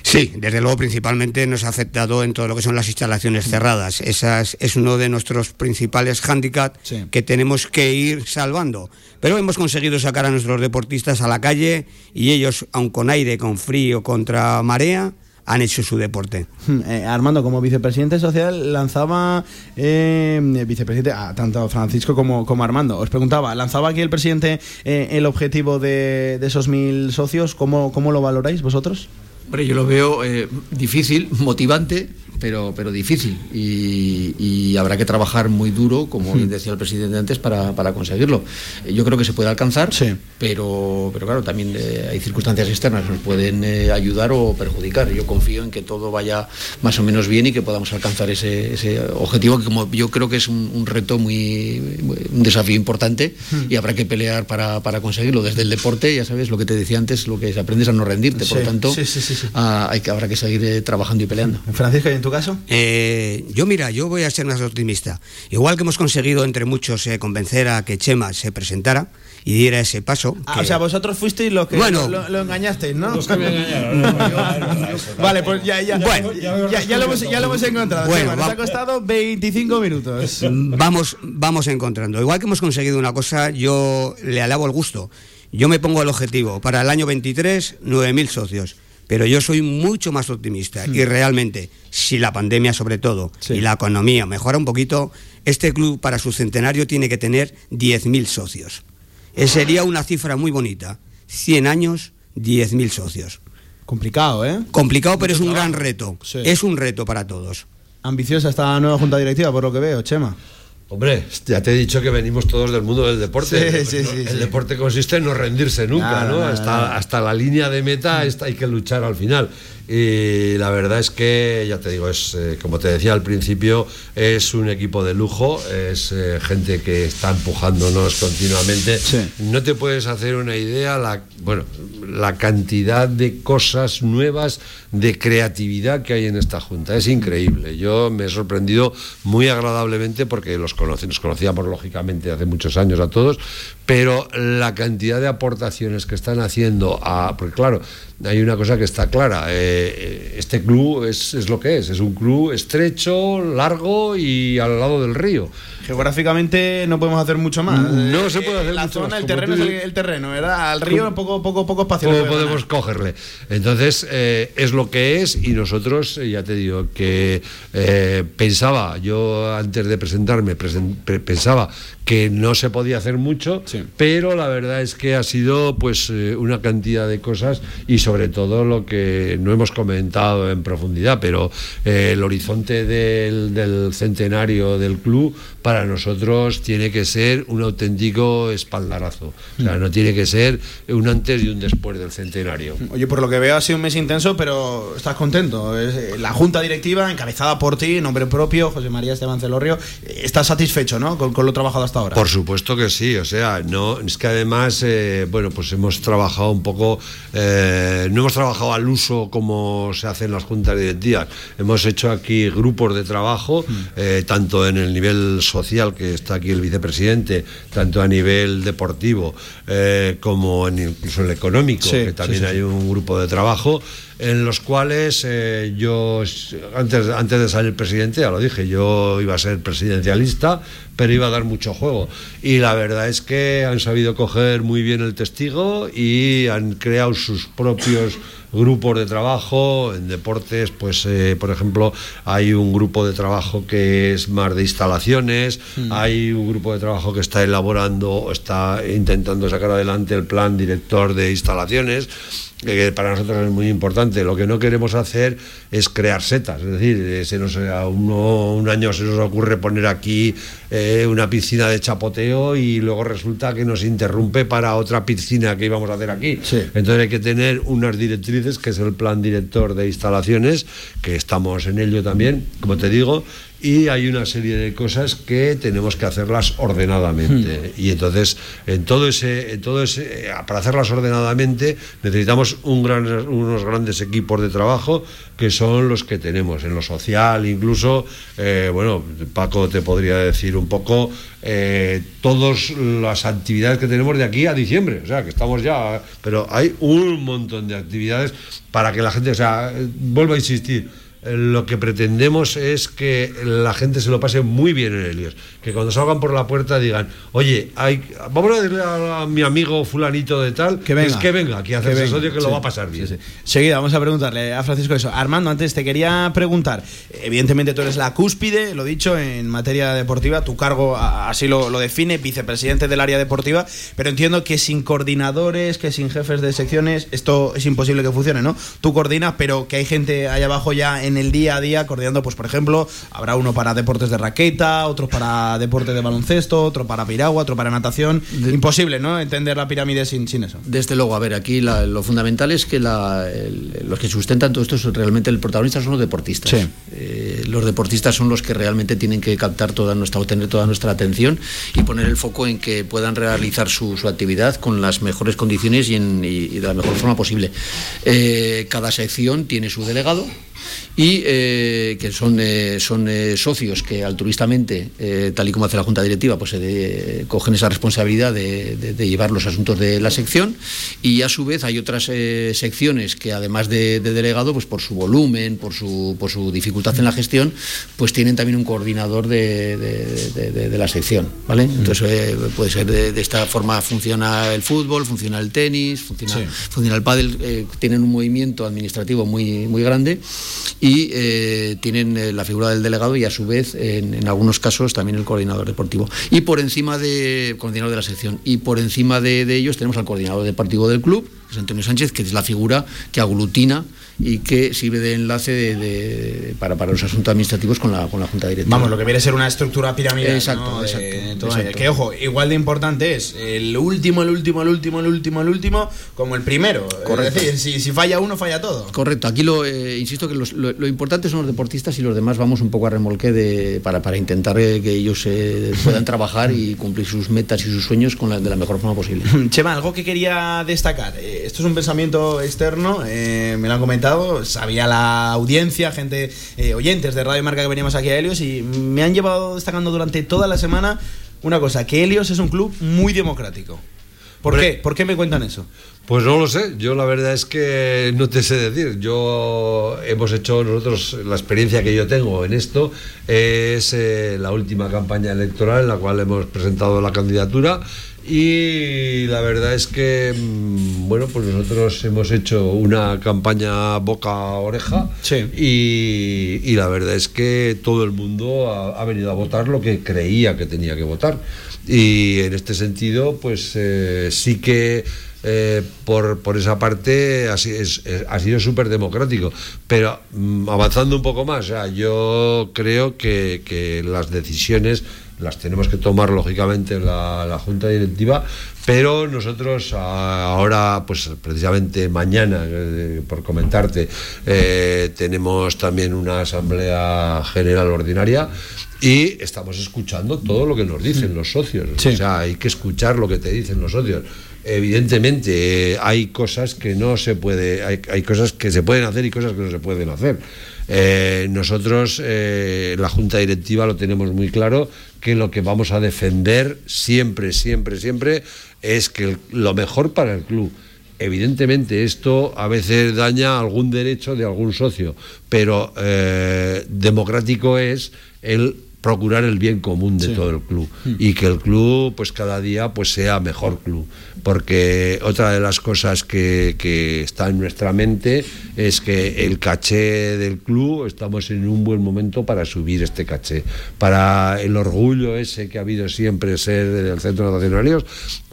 Sí, desde luego principalmente nos ha afectado en todo lo que son las instalaciones cerradas. Esa es, uno de nuestros principales hándicaps que tenemos que ir salvando. Pero hemos conseguido sacar a nuestros deportistas a la calle y ellos, aun con aire, con frío, contra marea, han hecho su deporte. Hmm, eh, Armando, como vicepresidente social, lanzaba eh, vicepresidente a tanto Francisco como, como, Armando. Os preguntaba, lanzaba aquí el presidente eh, el objetivo de, de, esos mil socios. ¿Cómo, ¿Cómo lo valoráis vosotros? Hombre, yo lo veo eh, difícil, motivante, pero, pero difícil. Y, habrá que trabajar muy duro, como hmm. decía el presidente antes, para, conseguirlo. Eh, yo creo que se puede alcanzar, pero, pero claro, también eh, hay circunstancias externas que nos pueden eh, ayudar o perjudicar. Yo confío en que todo vaya más o menos bien y que podamos alcanzar ese, objetivo, que como yo creo que es un, reto muy, un desafío importante hmm. y habrá que pelear para, conseguirlo. Desde el deporte, ya sabes, lo que te decía antes, lo que aprendes a no rendirte. Por lo tanto, hay que, habrá que seguir trabajando y peleando. Francisco, ¿y en tu caso? Eh, yo mira, yo voy a ser más optimista. Igual que hemos conseguido entre muchos eh, convencer a que Chema se presentara y diera ese paso. Ah, o sea, vosotros fuisteis los que bueno, lo, engañasteis, ¿no? Los que me engañaron. vale, pues ya, ya, bueno, ya, lo, hemos, ya lo hemos encontrado. Bueno, nos ha costado 25 minutos. Vamos, vamos encontrando. Igual que hemos conseguido una cosa, yo le alabo el gusto. Yo me pongo el objetivo para el año 23, 9.000 socios pero yo soy mucho más optimista y realmente, si la pandemia sobre todo y la economía mejora un poquito, este club para su centenario tiene que tener 10.000 socios. Eh, sería una cifra muy bonita. 100 años, 10.000 socios. Complicado, ¿eh? Complicado, pero es un gran reto. Es un reto para todos. Ambiciosa esta nueva junta directiva, por lo que veo, Chema. Hombre, ya te he dicho que venimos todos del mundo del deporte. el deporte consiste en no rendirse nunca, ¿no? hasta, hasta la línea de meta hay que luchar al final. Y la verdad es que, ya te digo, es eh, como te decía al principio, es un equipo de lujo, es eh, gente que está empujándonos continuamente. No te puedes hacer una idea, la, bueno, la cantidad de cosas nuevas, de creatividad que hay en esta junta. Es increíble. Yo me he sorprendido muy agradablemente porque los conocí, nos conocíamos lógicamente hace muchos años a todos, pero la cantidad de aportaciones que están haciendo a. Porque claro, hay una cosa que está clara. Eh, este club es, es, lo que es. Es un club estrecho, largo y al lado del río. Geográficamente no podemos hacer mucho más. No se puede hacer la mucho zona, El terreno es el, terreno, ¿verdad? Al río poco, poco, poco espacio. podemos cogerle. Entonces, eh, es lo que es y nosotros, eh, ya te digo, que pensaba, yo antes de presentarme, pensaba que no se podía hacer mucho, pero la verdad es que ha sido pues una cantidad de cosas y sobre todo lo que no hemos comentado en profundidad, pero eh, el horizonte del, centenario del club para nosotros tiene que ser un auténtico espaldarazo. O sea, no tiene que ser un antes y un después del centenario. Oye, por lo que veo ha sido un mes intenso, pero estás contento. Eh, la junta directiva, encabezada por ti, nombre propio, José María Esteban Celorrio, eh, estás satisfecho, ¿no? Con, lo trabajado hasta ahora. Por supuesto que sí. O sea, no es que además, bueno, pues hemos trabajado un poco no hemos trabajado al uso como se hace en las juntas directivas. Hemos hecho aquí grupos de trabajo, mm. eh, tanto en el nivel social, que está aquí el vicepresidente, tanto a nivel deportivo eh, como en, incluso en el económico, que también hay un grupo de trabajo en los cuales eh, yo, antes, antes de salir presidente, ya lo dije, yo iba a ser presidencialista, pero iba a dar mucho juego. Y la verdad es que han sabido coger muy bien el testigo y han creado sus propios grupos de trabajo, en deportes, pues eh, por ejemplo, hay un grupo de trabajo que es más de instalaciones, mm. hay un grupo de trabajo que está elaborando, está intentando sacar adelante el plan director de instalaciones que para nosotros es muy importante. Lo que no queremos hacer es crear setas, es decir, eh, se nos, a uno, un año se nos ocurre poner aquí eh, una piscina de chapoteo y luego resulta que nos interrumpe para otra piscina que íbamos a hacer aquí. Entonces hay que tener unas directrices, que es el plan director de instalaciones, que estamos en ello también, como te digo, y hay una serie de cosas que tenemos que hacerlas ordenadamente. Y entonces, en todo ese, en todo ese, para hacerlas ordenadamente, necesitamos un gran, unos grandes equipos de trabajo que son los que tenemos. En lo social, incluso, eh, bueno, Paco te podría decir un poco eh, todas las actividades que tenemos de aquí a diciembre, o sea, que estamos ya, pero hay un montón de actividades para que la gente, o sea, vuelvo a insistir, lo que pretendemos es que la gente se lo pase muy bien en Helios. Que cuando salgan por la puerta digan, oye, hay, vamos a decirle a, mi amigo fulanito de tal, que venga, que venga a hacerse socio que lo va a pasar bien. Seguida, vamos a preguntarle a Francisco eso. Armando, antes te quería preguntar, evidentemente tú eres la cúspide, lo dicho, en materia deportiva, tu cargo así lo, lo define, vicepresidente del área deportiva, pero entiendo que sin coordinadores, que sin jefes de secciones, esto es imposible que funcione, ¿no? Tú coordinas, pero que hay gente ahí abajo ya en en el día a día coordinando, pues por ejemplo, habrá uno para deportes de raqueta, otro para deporte de baloncesto, otro para piragua, otro para natación. Imposible, ¿no? Entender la pirámide sin, sin eso. Desde luego, a ver, aquí lo fundamental es que los que sustentan todo esto es realmente el protagonista son los deportistas. Eh, los deportistas son los que realmente tienen que captar toda nuestra, tener toda nuestra atención y poner el foco en que puedan realizar su, actividad con las mejores condiciones y, en, de la mejor forma posible. Eh, cada sección tiene su delegado y eh, que son, eh, son eh, socios que altruistamente, tal y como hace la Junta Directiva, pues cogen esa responsabilidad de, llevar los asuntos de la sección y a su vez hay otras secciones que además de, delegado, pues por su volumen, por su, por su dificultad en la gestión, pues tienen también un coordinador de, la sección, ¿vale? Entonces puede ser de, esta forma funciona el fútbol, funciona el tenis, funciona, funciona el pádel, tienen un movimiento administrativo muy, muy grande y eh, tienen eh, la figura del delegado y a su vez en, algunos casos también el coordinador deportivo. Y por encima de de la sección y por encima de, de ellos tenemos al coordinador deportivo del club que es Antonio Sánchez que es la figura que aglutina y que sirve de enlace de, para, para, los asuntos administrativos con la, con la Junta Directiva. Vamos, lo que viene a ser una estructura piramidal. Exacto, exacto, Que ojo, igual de importante es el último, el último, el último, el último, el último, como el primero. Correcto. Es decir, si, falla uno, falla todo. Correcto. Aquí lo eh, insisto que lo, importante son los deportistas y los demás vamos un poco a remolque de, para, para intentar eh, que ellos eh, puedan trabajar y cumplir sus metas y sus sueños con la, de la mejor forma posible. Chema, algo que quería destacar. esto es un pensamiento externo, me lo han comentado sabía la audiencia, gente, eh, oyentes de Radio Marca que veníamos aquí a Helios y me han llevado destacando durante toda la semana una cosa, que Helios es un club muy democrático. ¿Por qué? ¿Por qué me cuentan eso? Pues no lo sé, yo la verdad es que no te sé decir. Yo hemos hecho nosotros, la experiencia que yo tengo en esto es eh, la última campaña electoral en la cual hemos presentado la candidatura y la verdad es que, mm, bueno, pues nosotros hemos hecho una campaña boca a oreja y, la verdad es que todo el mundo ha, venido a votar lo que creía que tenía que votar. Y en este sentido, pues eh, sí que eh, por, por, esa parte ha, ha sido súper democrático. Pero mm, avanzando un poco más, yo creo que, que las decisiones las tenemos que tomar lógicamente la, la Junta Directiva, pero nosotros ahora, pues precisamente mañana, eh, por comentarte, eh, tenemos también una Asamblea General Ordinaria y estamos escuchando todo lo que nos dicen los socios. O sea, hay que escuchar lo que te dicen los socios. Evidentemente, eh, hay cosas que no se puede, hay, hay cosas que se pueden hacer y cosas que no se pueden hacer. Eh, nosotros, eh, la Junta Directiva, lo tenemos muy claro, que lo que vamos a defender siempre, siempre, siempre es que lo mejor para el club. Evidentemente esto a veces daña algún derecho de algún socio, pero eh, democrático es el procurar el bien común de todo el club. Mm. y que el club pues cada día pues sea mejor club. Porque otra de las cosas que, que, está en nuestra mente es que el caché del club estamos en un buen momento para subir este caché. Para el orgullo ese que ha habido siempre ser del centro nacional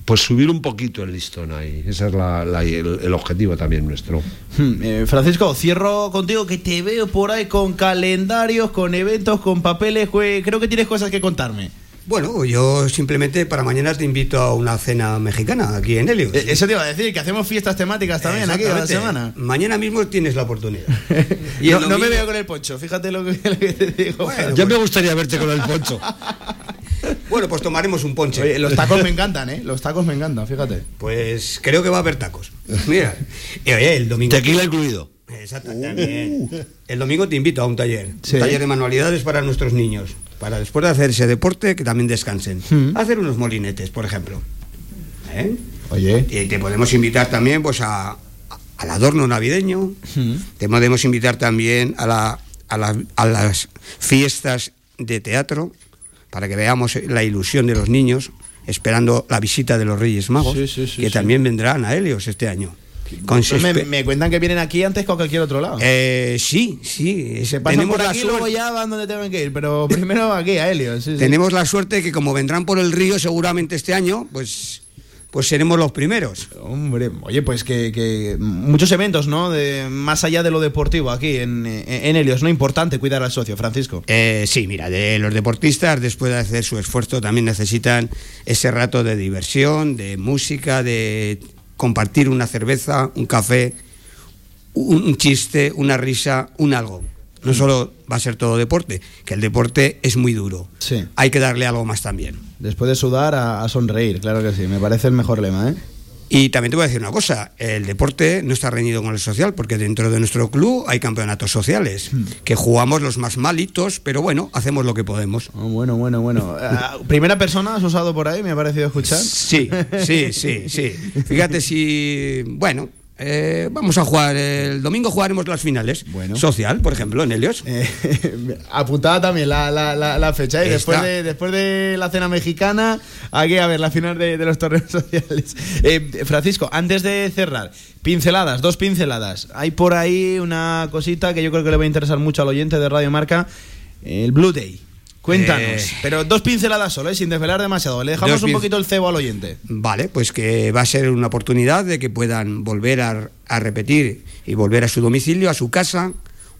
pues subir un poquito el listón ahí. Ese es el, objetivo también nuestro. Hmm, eh, Francisco, cierro contigo que te veo por ahí con calendarios, con eventos, con papeles. Creo que tienes cosas que contarme. Bueno, yo simplemente para mañana te invito a una cena mexicana aquí en Helios. Eh, Eso te iba a decir, que hacemos fiestas temáticas también aquí a la Exactamente. semana. Mañana mismo tienes la oportunidad. Y no, me veo con el poncho, fíjate lo que, lo que te digo. Bueno, Ya me gustaría verte con el poncho. Bueno, pues tomaremos un ponche. Oye, los tacos me encantan, ¿eh? Los tacos me encantan, fíjate. Pues creo que va a haber tacos. Mira, y oye, el domingo. Tequila incluido. Exacto, también. El domingo te invito a un taller. Sí. Un taller de manualidades para nuestros niños. Para después de hacer ese deporte, que también descansen. Mm. Hacer unos molinetes, por ejemplo. ¿Eh? Oye. Y te podemos invitar también pues a, al adorno navideño. Mm. Te podemos invitar también a, la, a, la- a las fiestas de teatro para que veamos la ilusión de los niños esperando la visita de los Reyes Magos, Sí, sí, sí, que también vendrán a Helios este año. Con su Me, cuentan que vienen aquí antes que a cualquier otro lado. Eh, sí, sí. Se pasan tenemos por la aquí suerte- luego ya van donde tengan que ir, pero primero aquí a Helios. Tenemos la suerte que como vendrán por el río seguramente este año, pues, pues seremos los primeros. Hombre, oye, pues que, que muchos eventos, ¿no? De, más allá de lo deportivo aquí en, en Helios, ¿no? Importante cuidar al socio, Francisco. Eh, sí, mira, de los deportistas después de hacer su esfuerzo también necesitan ese rato de diversión, de música, de compartir una cerveza, un café, un, un chiste, una risa, un algo. No solo va a ser todo deporte, que el deporte es muy duro. Sí. Hay que darle algo más también. Después de sudar, a, a sonreír, claro que sí. Me parece el mejor lema, ¿eh? Y también te voy a decir una cosa, el deporte no está reñido con el social, porque dentro de nuestro club hay campeonatos sociales, que jugamos los más malitos, pero bueno, hacemos lo que podemos. Oh, bueno, bueno, bueno. Ah, Primera persona has usado por ahí, me ha parecido escuchar. Sí, sí, sí, sí. Fíjate si, bueno, eh, vamos a jugar, el domingo jugaremos las finales. Bueno. Social, por ejemplo, en Helios. Eh, apuntada también la, la- la- la fecha. Y Está. después de, después de la cena mexicana, aquí a ver la final de, de los torneos sociales. Eh, Francisco, antes de cerrar, pinceladas, dos pinceladas. Hay por ahí una cosita que yo creo que le va a interesar mucho al oyente de Radio Marca: el Blue Day. Cuéntanos, Eh. pero dos pinceladas solo, ¿eh? sin desvelar demasiado. Le dejamos un poquito el cebo al oyente. Vale, pues que va a ser una oportunidad de que puedan volver a, a repetir y volver a su domicilio, a su casa,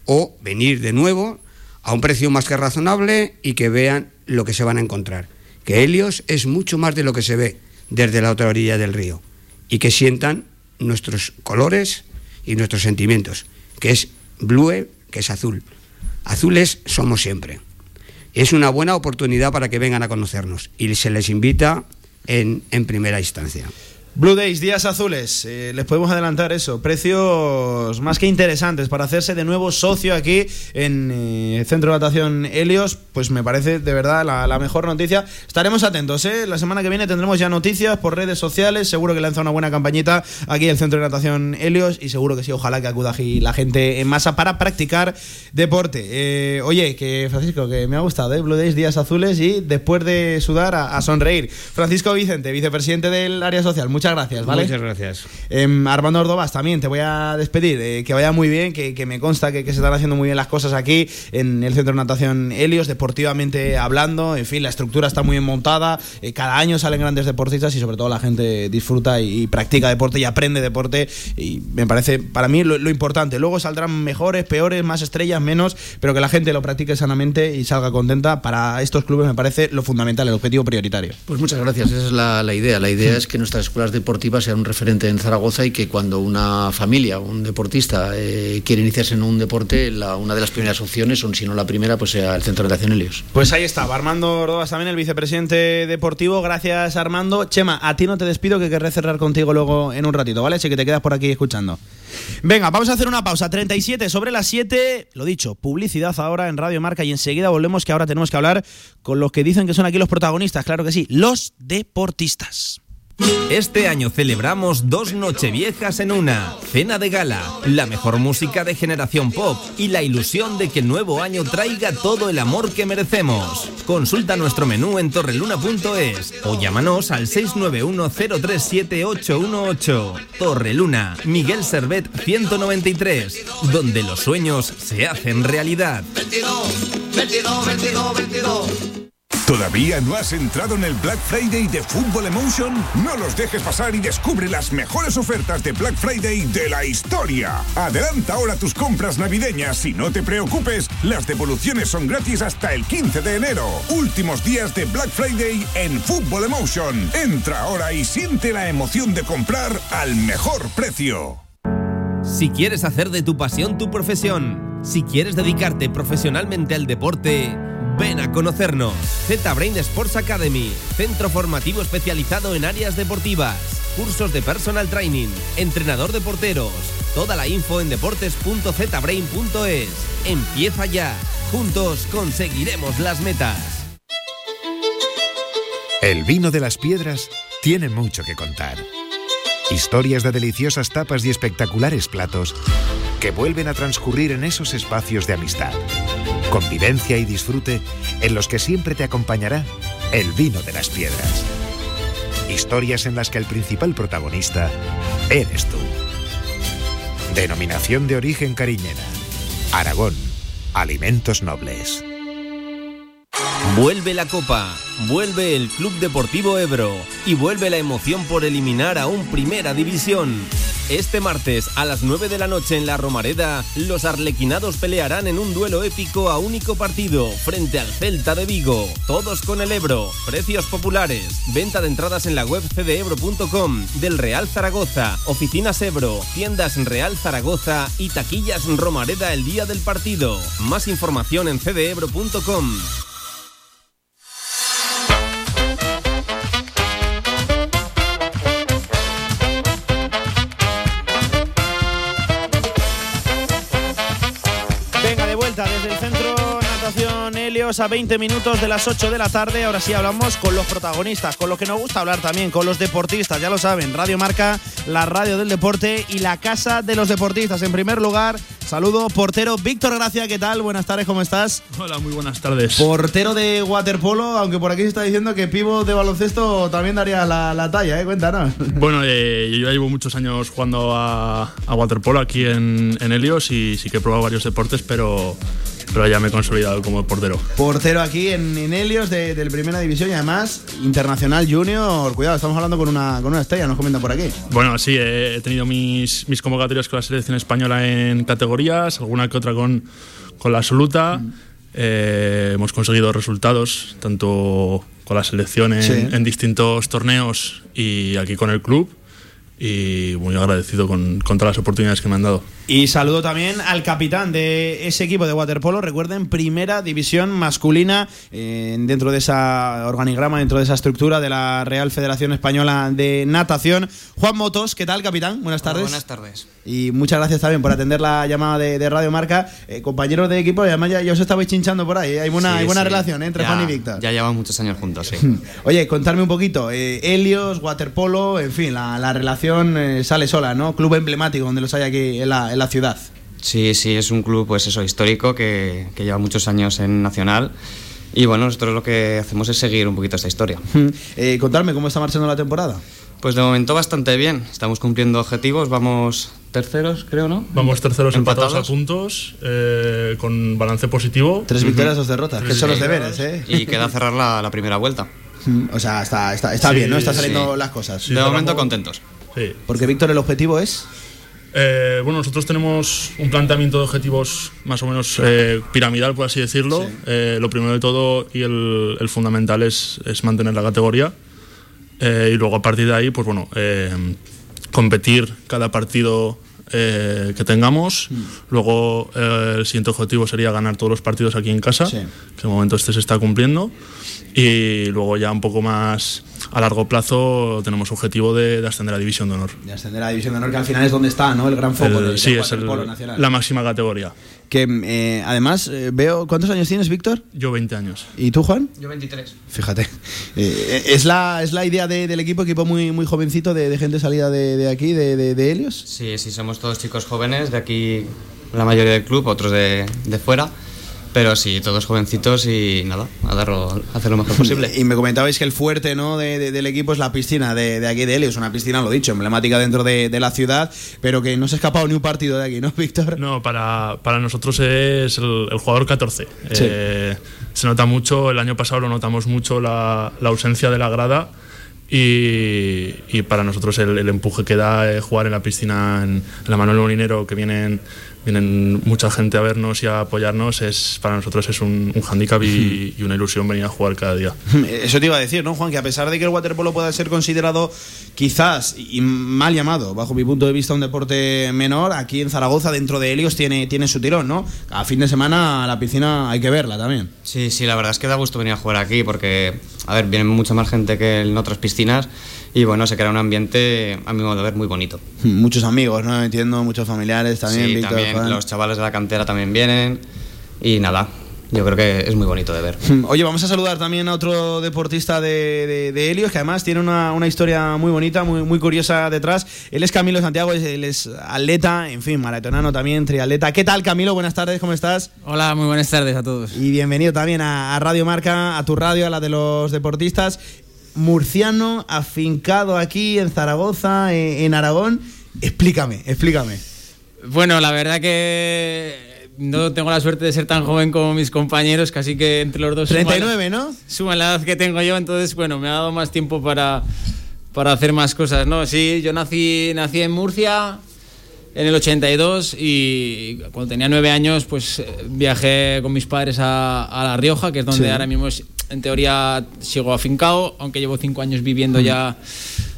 o venir de nuevo a un precio más que razonable y que vean lo que se van a encontrar. Que Helios es mucho más de lo que se ve desde la otra orilla del río y que sientan nuestros colores y nuestros sentimientos, que es blue, que es azul. Azules somos siempre. Es una buena oportunidad para que vengan a conocernos y se les invita en, en primera instancia. Blue Days, días azules, eh, les podemos adelantar eso, precios más que interesantes para hacerse de nuevo socio aquí en eh, Centro de Natación Helios, pues me parece de verdad la, mejor noticia. Estaremos atentos, ¿eh? la semana que viene tendremos ya noticias por redes sociales, seguro que lanza una buena campañita aquí el Centro de Natación Helios y seguro que sí, ojalá que acuda aquí la gente en masa para practicar deporte. Eh, oye, que Francisco, que me ha gustado, ¿eh? Blue Days, días azules y después de sudar a sonreír. Francisco Vicente, vicepresidente del área social, muchas gracias, ¿vale? Muchas gracias. Em, Armando Ordovás, también te voy a despedir. eh, que vaya muy bien, que, que me consta que, que se están haciendo muy bien las cosas aquí en el Centro de Natación Helios, deportivamente hablando. En fin, la estructura está muy bien montada. eh, cada año salen grandes deportistas y sobre todo la gente disfruta y, y practica deporte y aprende deporte. Y me parece, para mí, lo, lo importante. Luego saldrán mejores, peores, más estrellas, menos, pero que la gente lo practique sanamente y salga contenta. Para estos clubes me parece lo fundamental, el objetivo prioritario. Pues muchas gracias, esa es la, la idea. La idea es que nuestras escuelas deportivas sean un referente en Zaragoza y que cuando una familia, un deportista, eh, quiere iniciarse en un deporte, una de las primeras opciones, o si no la primera, pues sea el Centro de Natación Helios. Pues ahí estaba, Armando Ordovás también, el vicepresidente deportivo. Gracias, Armando. Chema, a ti no te despido, que querré cerrar contigo luego en un ratito, ¿vale? Así que te quedas por aquí escuchando. Venga, vamos a hacer una pausa. 37 sobre las 7. Lo dicho, publicidad ahora en Radio Marca y enseguida volvemos, que ahora tenemos que hablar con los que dicen que son aquí los protagonistas. Claro que sí, los deportistas. Este año celebramos dos Nocheviejas en una. Cena de gala, la mejor música de generación pop y la ilusión de que el nuevo año traiga todo el amor que merecemos. Consulta nuestro menú en torreluna.es o llámanos al 691-037-818. Torreluna, Miguel Servet 193, donde los sueños se hacen realidad. ¿Todavía no has entrado en el Black Friday de Football Emotion? No los dejes pasar y descubre las mejores ofertas de Black Friday de la historia. Adelanta ahora tus compras navideñas y no te preocupes, las devoluciones son gratis hasta el 15 de enero. Últimos días de Black Friday en Football Emotion. Entra ahora y siente la emoción de comprar al mejor precio. Si quieres hacer de tu pasión tu profesión, si quieres dedicarte profesionalmente al deporte, Ven a conocernos. Z-Brain Sports Academy, centro formativo especializado en áreas deportivas, cursos de personal training, entrenador de porteros. Toda la info en deportes.zbrain.es. Empieza ya. Juntos conseguiremos las metas. El vino de las piedras tiene mucho que contar. Historias de deliciosas tapas y espectaculares platos que vuelven a transcurrir en esos espacios de amistad convivencia y disfrute en los que siempre te acompañará el vino de las piedras. Historias en las que el principal protagonista eres tú. Denominación de origen cariñena. Aragón. Alimentos nobles. Vuelve la Copa, vuelve el Club Deportivo Ebro y vuelve la emoción por eliminar a un Primera División. Este martes a las 9 de la noche en la Romareda, los arlequinados pelearán en un duelo épico a único partido frente al Celta de Vigo. Todos con el Ebro, precios populares, venta de entradas en la web cdebro.com, del Real Zaragoza, oficinas Ebro, tiendas Real Zaragoza y taquillas Romareda el día del partido. Más información en cdebro.com. a 20 minutos de las 8 de la tarde. Ahora sí hablamos con los protagonistas, con los que nos gusta hablar también, con los deportistas, ya lo saben. Radio Marca, la radio del deporte y la casa de los deportistas. En primer lugar, saludo portero Víctor Gracia, ¿qué tal? Buenas tardes, ¿cómo estás? Hola, muy buenas tardes. Portero de waterpolo, aunque por aquí se está diciendo que pivo de baloncesto también daría la, talla, ¿eh? Cuéntanos. Bueno, eh, yo llevo muchos años jugando a, waterpolo aquí en, en Helios y sí que he probado varios deportes, pero pero ya me he consolidado como portero. Portero aquí en, Helios de, Primera División y además internacional junior. Cuidado, estamos hablando con una, con una estrella, nos comentan por aquí. Bueno, sí, he, tenido mis, mis convocatorias con la selección española en categorías, alguna que otra con, con la absoluta. Mm. Eh, hemos conseguido resultados tanto con la selección en distintos torneos y aquí con el club y muy agradecido con, con, todas las oportunidades que me han dado. Y saludo también al capitán de ese equipo de waterpolo, recuerden, primera división masculina eh, dentro de esa organigrama, dentro de esa estructura de la Real Federación Española de Natación. Juan Motos, ¿qué tal, capitán? Buenas tardes. buenas tardes. Y muchas gracias también por atender la llamada de, Radio Marca. Eh, compañeros de equipo, además ya, os estabais chinchando por ahí, ¿eh? hay buena, hay buena relación entre Juan y Víctor. Ya llevan muchos años juntos, sí. Oye, contarme un poquito, Helios, waterpolo, en fin, la, la relación sale sola, ¿no? Club emblemático donde los hay aquí en la la ciudad. Sí, sí, es un club pues eso histórico que, lleva muchos años en Nacional. Y bueno, nosotros lo que hacemos es seguir un poquito esta historia. Eh, contarme cómo está marchando la temporada. Pues de momento bastante bien. Estamos cumpliendo objetivos. Vamos terceros, creo, ¿no? Vamos terceros empatados, a puntos, eh, con balance positivo. Tres victorias, dos derrotas. Que son los deberes, ¿eh? Y queda cerrar la, primera vuelta. O sea, está, está, está bien, ¿no? Están saliendo las cosas. de momento contentos. Sí. Porque Víctor, el objetivo es. Eh, bueno, nosotros tenemos un planteamiento de objetivos más o menos eh, piramidal, por así decirlo. Eh, lo primero de todo y el, fundamental es, mantener la categoría. y luego a partir de ahí, pues bueno, competir cada partido que tengamos. Mm. Luego el siguiente objetivo sería ganar todos los partidos aquí en casa, que de momento este se está cumpliendo. Y luego ya un poco más a largo plazo tenemos objetivo de, ascender a División de Honor. De ascender a División de Honor, que al final es donde está, ¿no? El gran foco del Sí, es la máxima categoría. Que eh, además eh, veo. ¿Cuántos años tienes, Víctor? Yo 20 años. ¿Y tú, Juan? Yo 23. Fíjate. Eh, ¿es, la, ¿Es la idea del equipo, equipo muy, muy jovencito, de, gente salida de, aquí, de, de, Helios? Sí, sí, somos todos chicos jóvenes, de aquí la mayoría del club, otros de, de fuera. Pero sí, todos jovencitos y nada, a, darlo, a hacer lo mejor posible. Y me comentabais que el fuerte ¿no? de, del equipo es la piscina de, de aquí de Helios, una piscina, lo dicho, emblemática dentro de, de, la ciudad, pero que no se ha escapado ni un partido de aquí, ¿no, Víctor? No, para, para nosotros es el, el jugador 14. Sí. Eh, se nota mucho, el año pasado lo notamos mucho la, la ausencia de la grada. Y, y, para nosotros el, el, empuje que da eh, jugar en la piscina en, en la Manuel Molinero, que vienen vienen mucha gente a vernos y a apoyarnos, es para nosotros es un, un hándicap y, y, una ilusión venir a jugar cada día. Eso te iba a decir, ¿no, Juan? Que a pesar de que el waterpolo pueda ser considerado quizás y mal llamado, bajo mi punto de vista, un deporte menor, aquí en Zaragoza, dentro de Helios, tiene, tiene su tirón, ¿no? A fin de semana la piscina hay que verla también. Sí, sí, la verdad es que da gusto venir a jugar aquí porque, a ver, viene mucha más gente que en otras piscinas y bueno, se crea un ambiente, a mi modo de ver, muy bonito. Muchos amigos, ¿no? Entiendo, muchos familiares también. Sí, Víctor, también Juan. los chavales de la cantera también vienen y nada. Yo creo que es muy bonito de ver. Oye, vamos a saludar también a otro deportista de, de, de Helios, que además tiene una, una, historia muy bonita, muy, muy curiosa detrás. Él es Camilo Santiago, él es atleta, en fin, maratonano también, triatleta. ¿Qué tal, Camilo? Buenas tardes, ¿cómo estás? Hola, muy buenas tardes a todos. Y bienvenido también a, a Radio Marca, a tu radio, a la de los deportistas murciano afincado aquí en Zaragoza, en, en, Aragón. Explícame, explícame. Bueno, la verdad que no tengo la suerte de ser tan joven como mis compañeros, casi que entre los dos... 39, suman, ¿no? Suman la edad que tengo yo, entonces, bueno, me ha dado más tiempo para, para hacer más cosas, ¿no? Sí, yo nací, nací en Murcia en el 82 y cuando tenía nueve años, pues viajé con mis padres a, a La Rioja, que es donde sí. ahora mismo en teoría sigo afincado, aunque llevo cinco años viviendo ya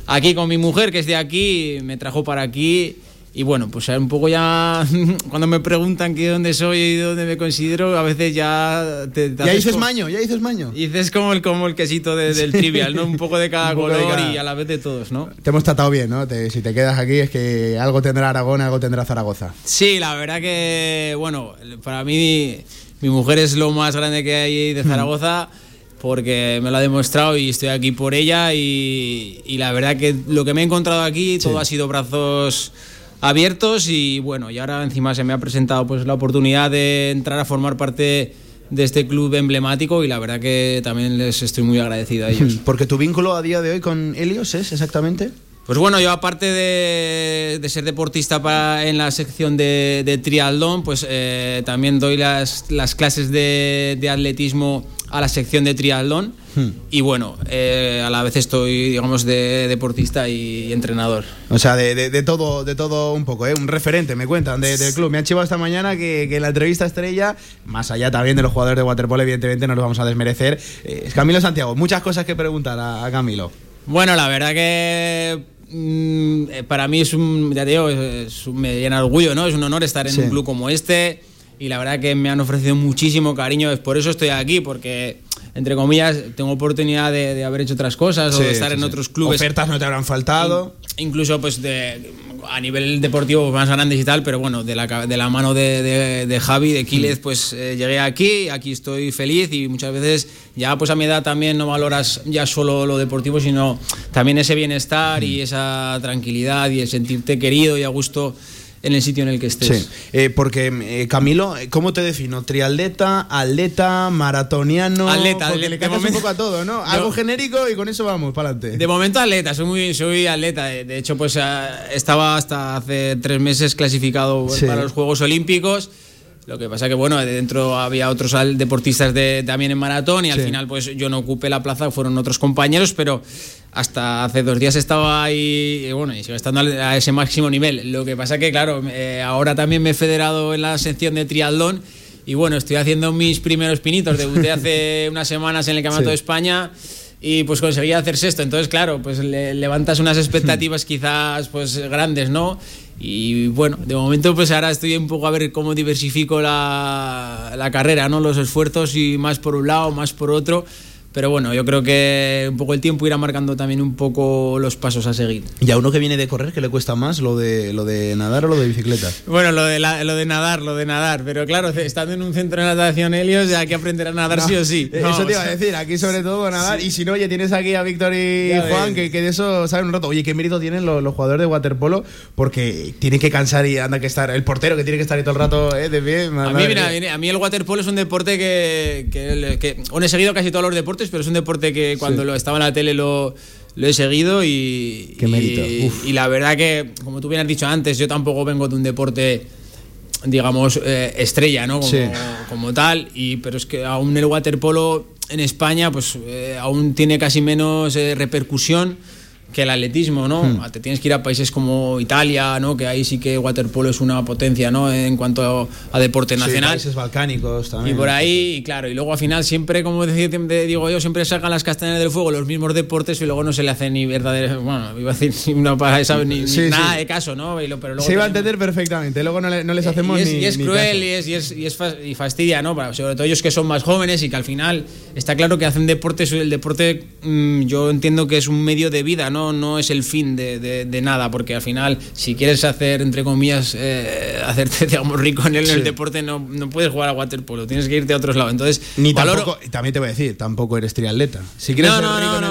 aquí con mi mujer, que es de aquí, me trajo para aquí. Y bueno, pues un poco ya cuando me preguntan que dónde soy y dónde me considero, a veces ya te, te Ya dices maño, ya dices maño. Y dices como el, como el quesito de, del trivial, ¿no? Un poco de cada color de cada... y a la vez de todos, ¿no? Te hemos tratado bien, ¿no? Te, si te quedas aquí es que algo tendrá Aragón, algo tendrá Zaragoza. Sí, la verdad que, bueno, para mí mi mujer es lo más grande que hay de Zaragoza. porque me lo ha demostrado y estoy aquí por ella y, y la verdad que lo que me he encontrado aquí todo ha sido brazos abiertos y bueno, y ahora encima se me ha presentado pues la oportunidad de entrar a formar parte de este club emblemático y la verdad que también les estoy muy agradecido a ellos. Porque tu vínculo a día de hoy con Helios es exactamente... Pues bueno, yo aparte de, de ser deportista para, en la sección de, de triatlón, pues eh, también doy las, las clases de, de, atletismo a la sección de triatlón. Hmm. Y bueno, eh, a la vez estoy, digamos, de deportista y, entrenador. O sea, de, de, todo de todo un poco, ¿eh? Un referente, me cuentan, del club. Me han chivado esta mañana que, la entrevista estrella, más allá también de los jugadores de waterpolo, evidentemente no los vamos a desmerecer, eh, es Camilo Santiago. Muchas cosas que preguntar a, a Camilo. Bueno, la verdad que mmm, para mí es un, ya te digo, es me llena orgullo, ¿no? Es un honor estar en sí. un club como este y la verdad que me han ofrecido muchísimo cariño, es por eso estoy aquí, porque entre comillas tengo oportunidad de, de haber hecho otras cosas sí, o de estar sí, en otros clubes. Ofertas no te habrán faltado. incluso pues de, a nivel deportivo más grandes y tal, pero bueno, de la, de la mano de, de, Javi, de Quílez, mm. pues eh, llegué aquí, aquí estoy feliz y muchas veces ya pues a mi edad también no valoras ya solo lo deportivo, sino también ese bienestar mm. y esa tranquilidad y el sentirte querido y a gusto en el sitio en el que estés. Sí, eh, porque eh, Camilo, ¿cómo te defino? ¿Triatleta, atleta, maratoniano? Atleta, porque le cambias un poco a todo, ¿no? Algo genérico y con eso vamos, para adelante. De momento atleta, soy muy soy atleta. De hecho, pues uh, estaba hasta hace tres meses clasificado sí. para los Juegos Olímpicos. Lo que pasa que, bueno, dentro había otros deportistas de, también en maratón y al sí. final pues yo no ocupé la plaza, fueron otros compañeros, pero hasta hace dos días estaba ahí, y bueno, y sigo estando a ese máximo nivel. Lo que pasa que, claro, eh, ahora también me he federado en la sección de triatlón y bueno, estoy haciendo mis primeros pinitos. Debuté hace unas semanas en el Campeonato sí. de España y pues conseguí hacer sexto. Entonces, claro, pues le, levantas unas expectativas quizás pues grandes, ¿no? Y bueno, de momento pues ahora estoy un poco a ver cómo diversifico la, la carrera, ¿no? Los esfuerzos y más por un lado, más por otro pero bueno, yo creo que un poco el tiempo irá marcando también un poco los pasos a seguir. ¿Y a uno que viene de correr, qué le cuesta más? ¿Lo de, lo de nadar o lo de bicicleta? Bueno, lo de, lo de nadar, lo de nadar. Pero claro, estando en un centro de natación Helios, ya hay que aprender a nadar sí o sí. Eso te iba a decir, aquí sobre todo nadar. Y si no, oye, tienes aquí a Víctor y Juan, que, que, de eso saben un rato. Oye, qué mérito tienen los, jugadores de waterpolo, porque tienen que cansar y anda que estar. El portero que tiene que estar ahí todo el rato eh, de pie. A mí, mira, a mí el waterpolo es un deporte que, que, que, he seguido casi todos los deportes, pero es un deporte que cuando lo estaba en la tele lo, lo he seguido y, Qué mérito. Y, la verdad que, como tú bien has dicho antes, yo tampoco vengo de un deporte digamos eh, estrella no como, tal y pero es que aún el waterpolo en España pues eh, aún tiene casi menos eh, repercusión que el atletismo, ¿no? Hmm. Te tienes que ir a países como Italia, ¿no? Que ahí sí que waterpolo es una potencia, ¿no? En cuanto a, deporte nacional. países balcánicos también. Y por ahí, y claro, y luego al final siempre, como digo yo, siempre sacan las castañas del fuego los mismos deportes y luego no se le hace ni verdadero, bueno, iba a decir ni una ni, nada de caso, ¿no? pero se iba a entender perfectamente, luego no, les hacemos y es, ni Y es cruel y es, y es, y fastidia, ¿no? sobre todo ellos que son más jóvenes y que al final está claro que hacen deporte, el deporte mm, yo entiendo que es un medio de vida, ¿no? No, es el fin de, nada, porque al final, si quieres hacer, entre comillas, eh, hacerte, digamos, rico en el, deporte, no, no, puedes jugar a waterpolo, tienes que irte a otros lados. Entonces, ni tampoco, también te voy a decir, tampoco eres triatleta. Si quieres ser rico en el no,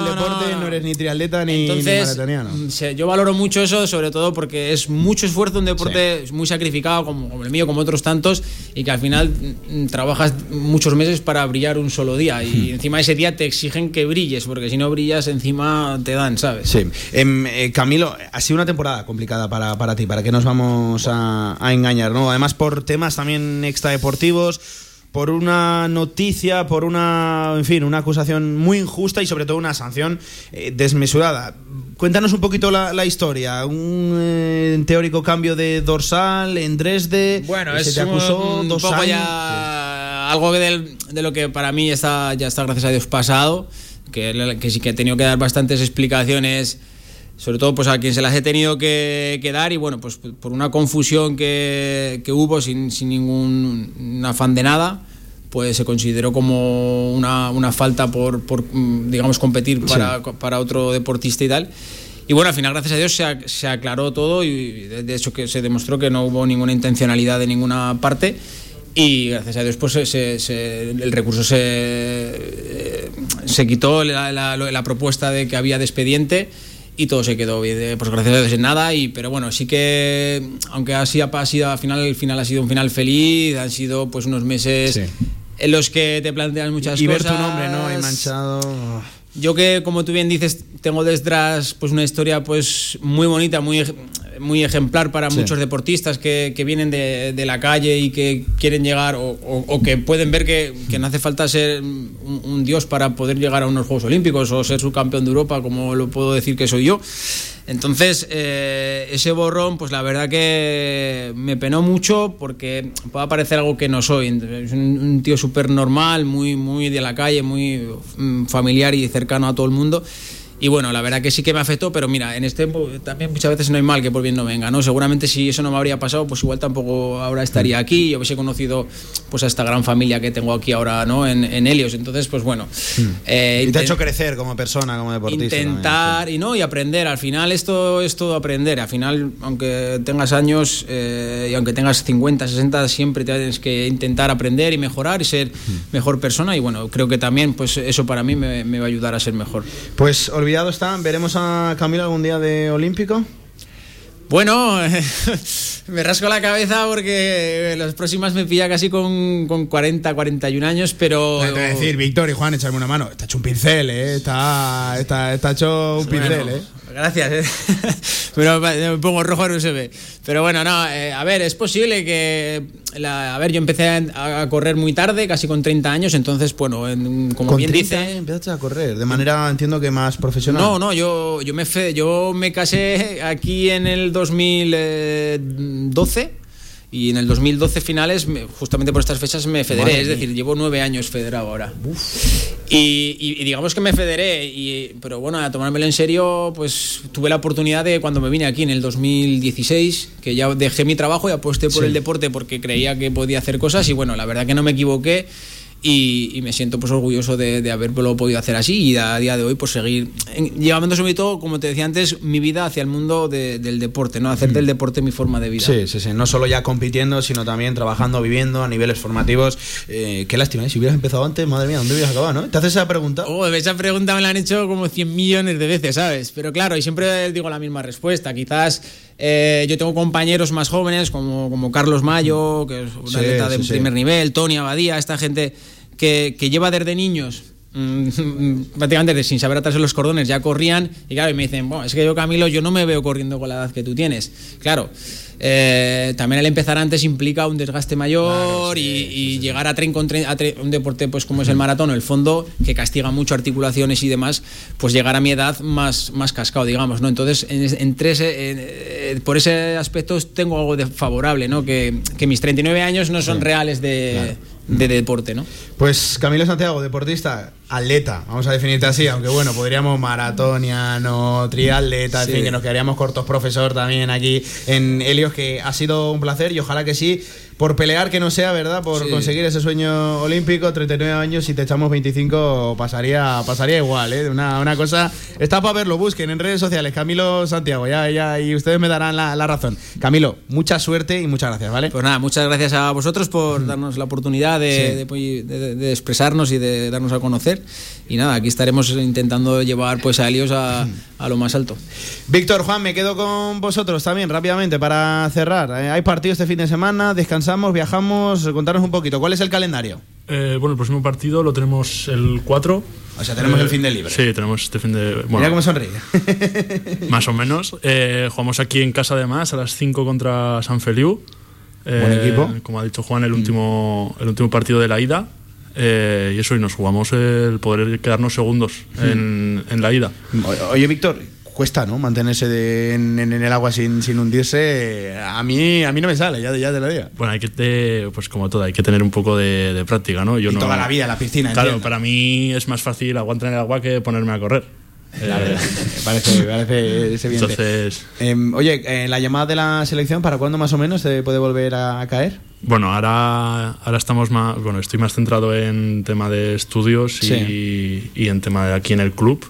eres ni triatleta ni, Entonces, mm, Yo valoro mucho eso, sobre todo porque es mucho esfuerzo, un deporte muy sacrificado, como, el mío, como otros tantos, y que al final mm, trabajas muchos meses para brillar un solo día. Y hmm. encima ese día te exigen que brilles, porque si no brillas, encima te dan, ¿sabes? Sí. Em, eh, Camilo, ha sido una temporada complicada para, para ti, para que nos vamos a, engañar, ¿no? Además por temas también extradeportivos por una noticia, por una, en fin, una acusación muy injusta y sobre todo una sanción eh, desmesurada. Cuéntanos un poquito la, historia. Un eh, teórico cambio de dorsal en Dresde. Bueno, se te acusó dos poco ya algo de, de, lo que para mí está, ya está, gracias a Dios, pasado. Que, que sí que he tenido que dar bastantes explicaciones sobre todo pues a quien se las he tenido que, que dar y bueno, pues por una confusión que, que hubo sin, sin, ningún afán de nada, pues se consideró como una, una falta por, por, digamos, competir para, para, otro deportista y tal. Y bueno, al final, gracias a Dios, se, se, aclaró todo y de hecho que se demostró que no hubo ninguna intencionalidad de ninguna parte. Y gracias a Dios, pues se, el recurso se, se quitó la, la, la propuesta de que había de expediente y todo se quedó bien, pues gracias a Dios en nada y pero bueno sí que aunque así ha sido al final el final ha sido un final feliz han sido pues unos meses en los que te plantean muchas y cosas ver tu nombre no y manchado yo que como tú bien dices tengo detrás pues una historia pues muy bonita muy muy ejemplar para muchos deportistas que, que vienen de, de, la calle y que quieren llegar o, o, que pueden ver que, que, no hace falta ser un, dios para poder llegar a unos Juegos Olímpicos o ser subcampeón de Europa, como lo puedo decir que soy yo. Entonces, eh, ese borrón, pues la verdad que me penó mucho porque puede parecer algo que no soy. Es un, un tío súper normal, muy, muy de la calle, muy mm, familiar y cercano a todo el mundo. Y bueno, la verdad que sí que me afectó, pero mira, en este también muchas veces no hay mal que por bien no venga, ¿no? Seguramente si eso no me habría pasado, pues igual tampoco ahora estaría aquí y hubiese conocido pues a esta gran familia que tengo aquí ahora, ¿no? En, en Helios. Entonces, pues bueno. Hmm. Eh, y te ha hecho crecer como persona, como deportista. Intentar y no, y aprender. Al final esto es todo aprender. Al final, aunque tengas años eh, y aunque tengas 50, 60, siempre tienes que intentar aprender y mejorar y ser hmm. mejor persona. Y bueno, creo que también pues eso para mí me, me va a ayudar a ser mejor. Pues está. ¿Veremos a Camilo algún día de Olímpico? Bueno, me rasco la cabeza porque las próximas me pilla casi con, con 40, 41 años, pero... Te voy a decir, Víctor y Juan, echarme una mano. Está hecho un pincel, ¿eh? Está, está, está hecho un pincel, ¿eh? Gracias, ¿eh? pero me pongo rojo no se ve. Pero bueno, no, eh, a ver, es posible que. a ver, yo empecé a, correr muy tarde, casi con 30 años, entonces, bueno, como bien 30 dice. empezaste a correr, de manera, entiendo que más profesional. No, no, yo, yo, me, yo me casé aquí en el 2012 y en el 2012 finales, justamente por estas fechas, me federé. es decir, llevo nueve años federado ahora. Y, digamos que me federé, y, pero bueno, a tomármelo en serio, pues tuve la oportunidad de cuando me vine aquí en el 2016, que ya dejé mi trabajo y aposté por el deporte porque creía que podía hacer cosas. Y bueno, la verdad que no me equivoqué y, me siento pues orgulloso de, de, haberlo podido hacer así y a día de hoy pues seguir llevando sobre todo, como te decía antes, mi vida hacia el mundo del deporte, ¿no? Hacer del deporte mi forma de vida. Sí, sí, sí. No solo ya compitiendo, sino también trabajando, viviendo a niveles formativos. Eh, qué lástima, ¿eh? si hubieras empezado antes, madre mía, ¿dónde hubieras acabado, no? ¿Te haces esa pregunta? Oh, esa pregunta me la han hecho como 100 millones de veces, ¿sabes? Pero claro, y siempre digo la misma respuesta. Quizás eh, yo tengo compañeros más jóvenes como, como Carlos Mayo, que es un atleta de primer nivel, Tony Abadía, esta gente que, que lleva desde niños mm, prácticamente sin saber atarse los cordones ya corrían y claro, y me dicen, bueno, es que yo Camilo, yo no me veo corriendo con la edad que tú tienes. Claro, eh, también el empezar antes implica un desgaste mayor y, llegar a, tren con a un deporte pues como es el maratón o el fondo, que castiga mucho articulaciones y demás, pues llegar a mi edad más, más cascado, digamos, ¿no? Entonces, en, eh, por ese aspecto tengo algo de favorable, ¿no? Que, que mis 39 años no son reales de de deporte, ¿no? Pues Camilo Santiago, deportista, atleta, vamos a definirte así, aunque bueno, podríamos maratoniano, triatleta, en fin, que nos quedaríamos cortos profesor también aquí en Helios, que ha sido un placer y ojalá que sí por pelear que no sea, ¿verdad? Por conseguir ese sueño olímpico, 39 años, si te echamos 25 pasaría, pasaría igual, ¿eh? Una, una cosa, está para verlo, busquen en redes sociales, Camilo Santiago, ya, ya, y ustedes me darán la, razón. Camilo, mucha suerte y muchas gracias, ¿vale? Pues nada, muchas gracias a vosotros por darnos la oportunidad de, de, expresarnos y de darnos a conocer. Y nada, aquí estaremos intentando llevar pues a Helios a, a lo más alto. Víctor, Juan, me quedo con vosotros también rápidamente para cerrar. Eh, hay partido este fin de semana, descansar viajamos, contaros un poquito, ¿cuál es el calendario? Eh, bueno, el próximo partido lo tenemos el 4. O sea, tenemos el fin de libre. Sí, tenemos este fin de. Bueno, Mira cómo sonríe. más o menos. Eh, jugamos aquí en casa además a las 5 contra San Feliu. Buen eh, equipo. Como ha dicho Juan, el último, el último partido de la ida. y eso, y nos jugamos el poder quedarnos segundos en, en la ida. Oye, Víctor, cuesta, ¿no? Mantenerse en, el agua sin, hundirse. A mí, a mí no me sale, ya, ya te lo digo. Bueno, hay que, pues como todo, hay que tener un poco de, práctica, ¿no? Yo toda la vida, la piscina. Claro, para mí es más fácil aguantar en el agua que ponerme a correr. Eh, parece, parece evidente. Entonces, em, oye, la llamada de la selección, ¿para cuándo más o menos se puede volver a, caer? Bueno, ahora, ahora estamos más, bueno, estoy más centrado en tema de estudios y, y en tema de aquí en el club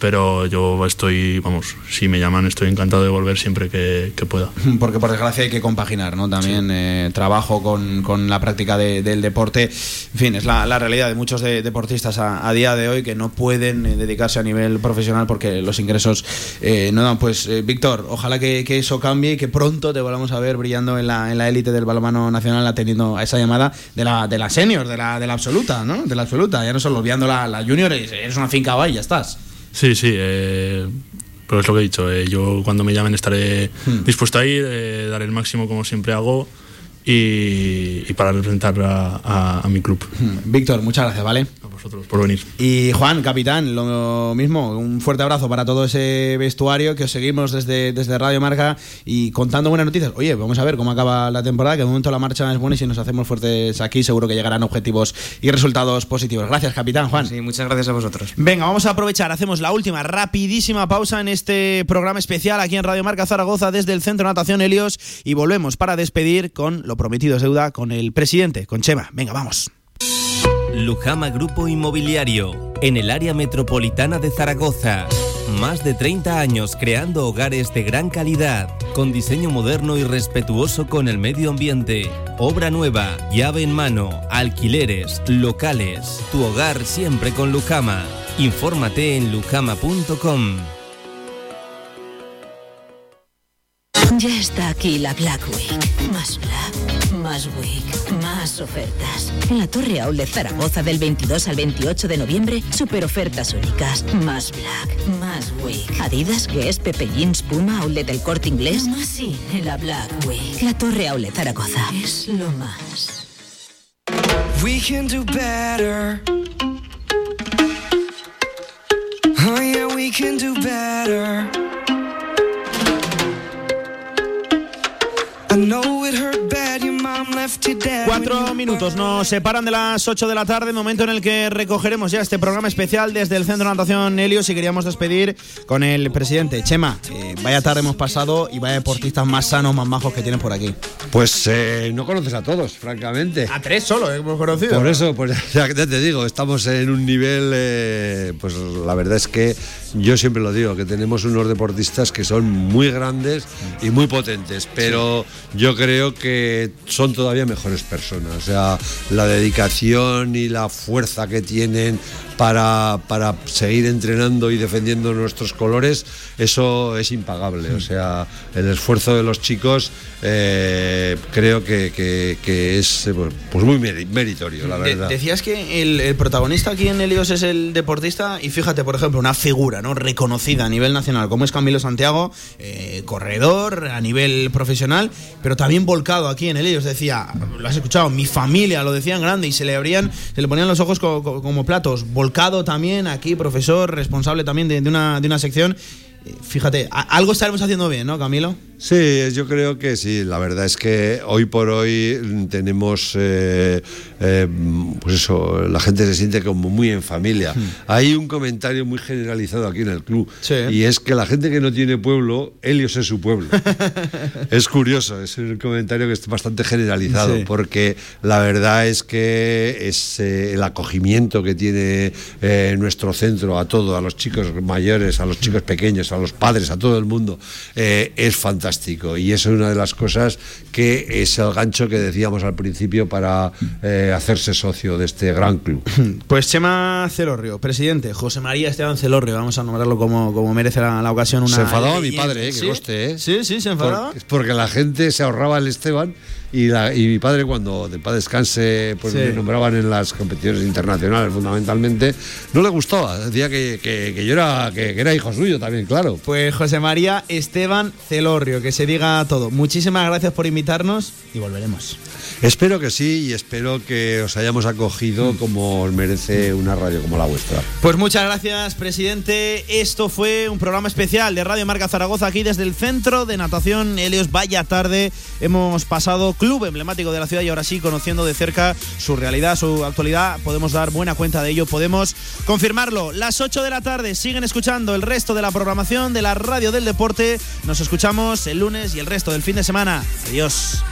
pero yo estoy, vamos, si me llaman estoy encantado de volver siempre que, pueda. Porque por desgracia hay que compaginar, ¿no? También eh, trabajo con, con, la práctica del deporte. En fin, es la, la realidad de muchos deportistas a, día de hoy que no pueden eh, dedicarse a nivel profesional porque los ingresos eh, no dan. Pues Víctor, ojalá que, que, eso cambie y que pronto te volvamos a ver brillando en la en la élite del balonmano nacional atendiendo a esa llamada de la, de la senior, de la, de la absoluta, ¿no? De la absoluta, ya no solo olvidando la, la junior, eres una finca y ya estás. Sí, sí. Eh, pero es lo que he dicho. Eh, yo cuando me llamen estaré hmm. dispuesto a ir, eh, dar el máximo como siempre hago y, para representar a, mi club. Hmm. Víctor, muchas gracias, ¿vale? Por venir. Y Juan, capitán, lo mismo, un fuerte abrazo para todo ese vestuario que os seguimos desde, desde Radio Marca y contando buenas noticias. Oye, vamos a ver cómo acaba la temporada, que de momento la marcha es buena y si nos hacemos fuertes aquí seguro que llegarán objetivos y resultados positivos. Gracias, capitán Juan. Sí, muchas gracias a vosotros. Venga, vamos a aprovechar, hacemos la última rapidísima pausa en este programa especial aquí en Radio Marca Zaragoza desde el Centro Natación Helios y volvemos para despedir con lo prometido es deuda con el presidente, con Chema. Venga, vamos. Lujama Grupo Inmobiliario, en el área metropolitana de Zaragoza. Más de 30 años creando hogares de gran calidad, con diseño moderno y respetuoso con el medio ambiente. Obra nueva, llave en mano, alquileres, locales. Tu hogar siempre con Lujama. Infórmate en lujama.com. Ya está aquí la Black Week. Más Black, más Week, más ofertas. En la Torre Outlet Zaragoza del 22 al 28 de noviembre, super ofertas únicas. Más Black, más Week. Adidas, Guess, Pepe Jeans, Puma, Outlet del Corte Inglés. Más sí, en la Black Week. La Torre Outlet Zaragoza es lo más. We can do better. Oh yeah, we can do better. Cuatro minutos nos separan de las 8 de la tarde, momento en el que recogeremos ya este programa especial desde el Centro de Natación Helios y queríamos despedir con el presidente. Chema, eh, vaya tarde hemos pasado y vaya deportistas más sanos, más majos que tienes por aquí. Pues eh, no conoces a todos, francamente. A tres solo hemos conocido. Por eso, pues ya te digo, estamos en un nivel, eh, pues la verdad es que yo siempre lo digo, que tenemos unos deportistas que son muy grandes y muy potentes, pero yo creo que son todavía mejores personas. O sea, la dedicación y la fuerza que tienen para, para seguir entrenando y defendiendo nuestros colores, eso es impagable. O sea, el esfuerzo de los chicos eh, creo que, que, es eh, pues muy meritorio, la verdad. decías que el, protagonista aquí en Helios es el deportista y fíjate, por ejemplo, una figura ¿no? reconocida a nivel nacional como es Camilo Santiago, eh, corredor a nivel profesional, pero también volcado aquí en Helios. Decía, lo has escuchado, mi familia lo decían grande y se le abrían, se le ponían los ojos como platos. Volcado también aquí, profesor, responsable también de, una, de una sección. Fíjate, algo estaremos haciendo bien, ¿no, Camilo? Sí, yo creo que sí. La verdad es que hoy por hoy tenemos, eh, eh, pues eso, la gente se siente como muy en familia. Hmm. Hay un comentario muy generalizado aquí en el club y es que la gente que no tiene pueblo, Helios es su pueblo. es curioso, es un comentario que es bastante generalizado porque la verdad es que es eh, el acogimiento que tiene nuestro centro a todo, a los chicos mayores, a los chicos pequeños, a los padres, a todo el mundo, es fantástico y eso es una de las cosas que es el gancho que decíamos al principio para eh, hacerse socio de este gran club. Pues Chema Celorrio, presidente, José María Esteban Celorrio, vamos a nombrarlo como, como merece la, ocasión. Una se enfadaba mi padre, eh, que coste. ¿eh? Sí, sí, se enfadaba. porque la gente se ahorraba el Esteban y, mi padre, cuando de paz descanse, pues me nombraban en las competiciones internacionales fundamentalmente, no le gustaba. Decía que, yo era, que, era hijo suyo también, claro. Pues José María Esteban Celorrio, que se diga todo. Muchísimas gracias por invitarnos y volveremos. Espero que sí y espero que os hayamos acogido como os merece una radio como la vuestra. Pues muchas gracias, presidente. Esto fue un programa especial de Radio Marca Zaragoza aquí desde el Centro de Natación Helios. Vaya tarde. Hemos pasado club emblemático de la ciudad y ahora sí, conociendo de cerca su realidad, su actualidad, podemos dar buena cuenta de ello, podemos confirmarlo. Las 8 de la tarde siguen escuchando el resto de la programación de la radio del deporte. Nos escuchamos el lunes y el resto del fin de semana. Adiós.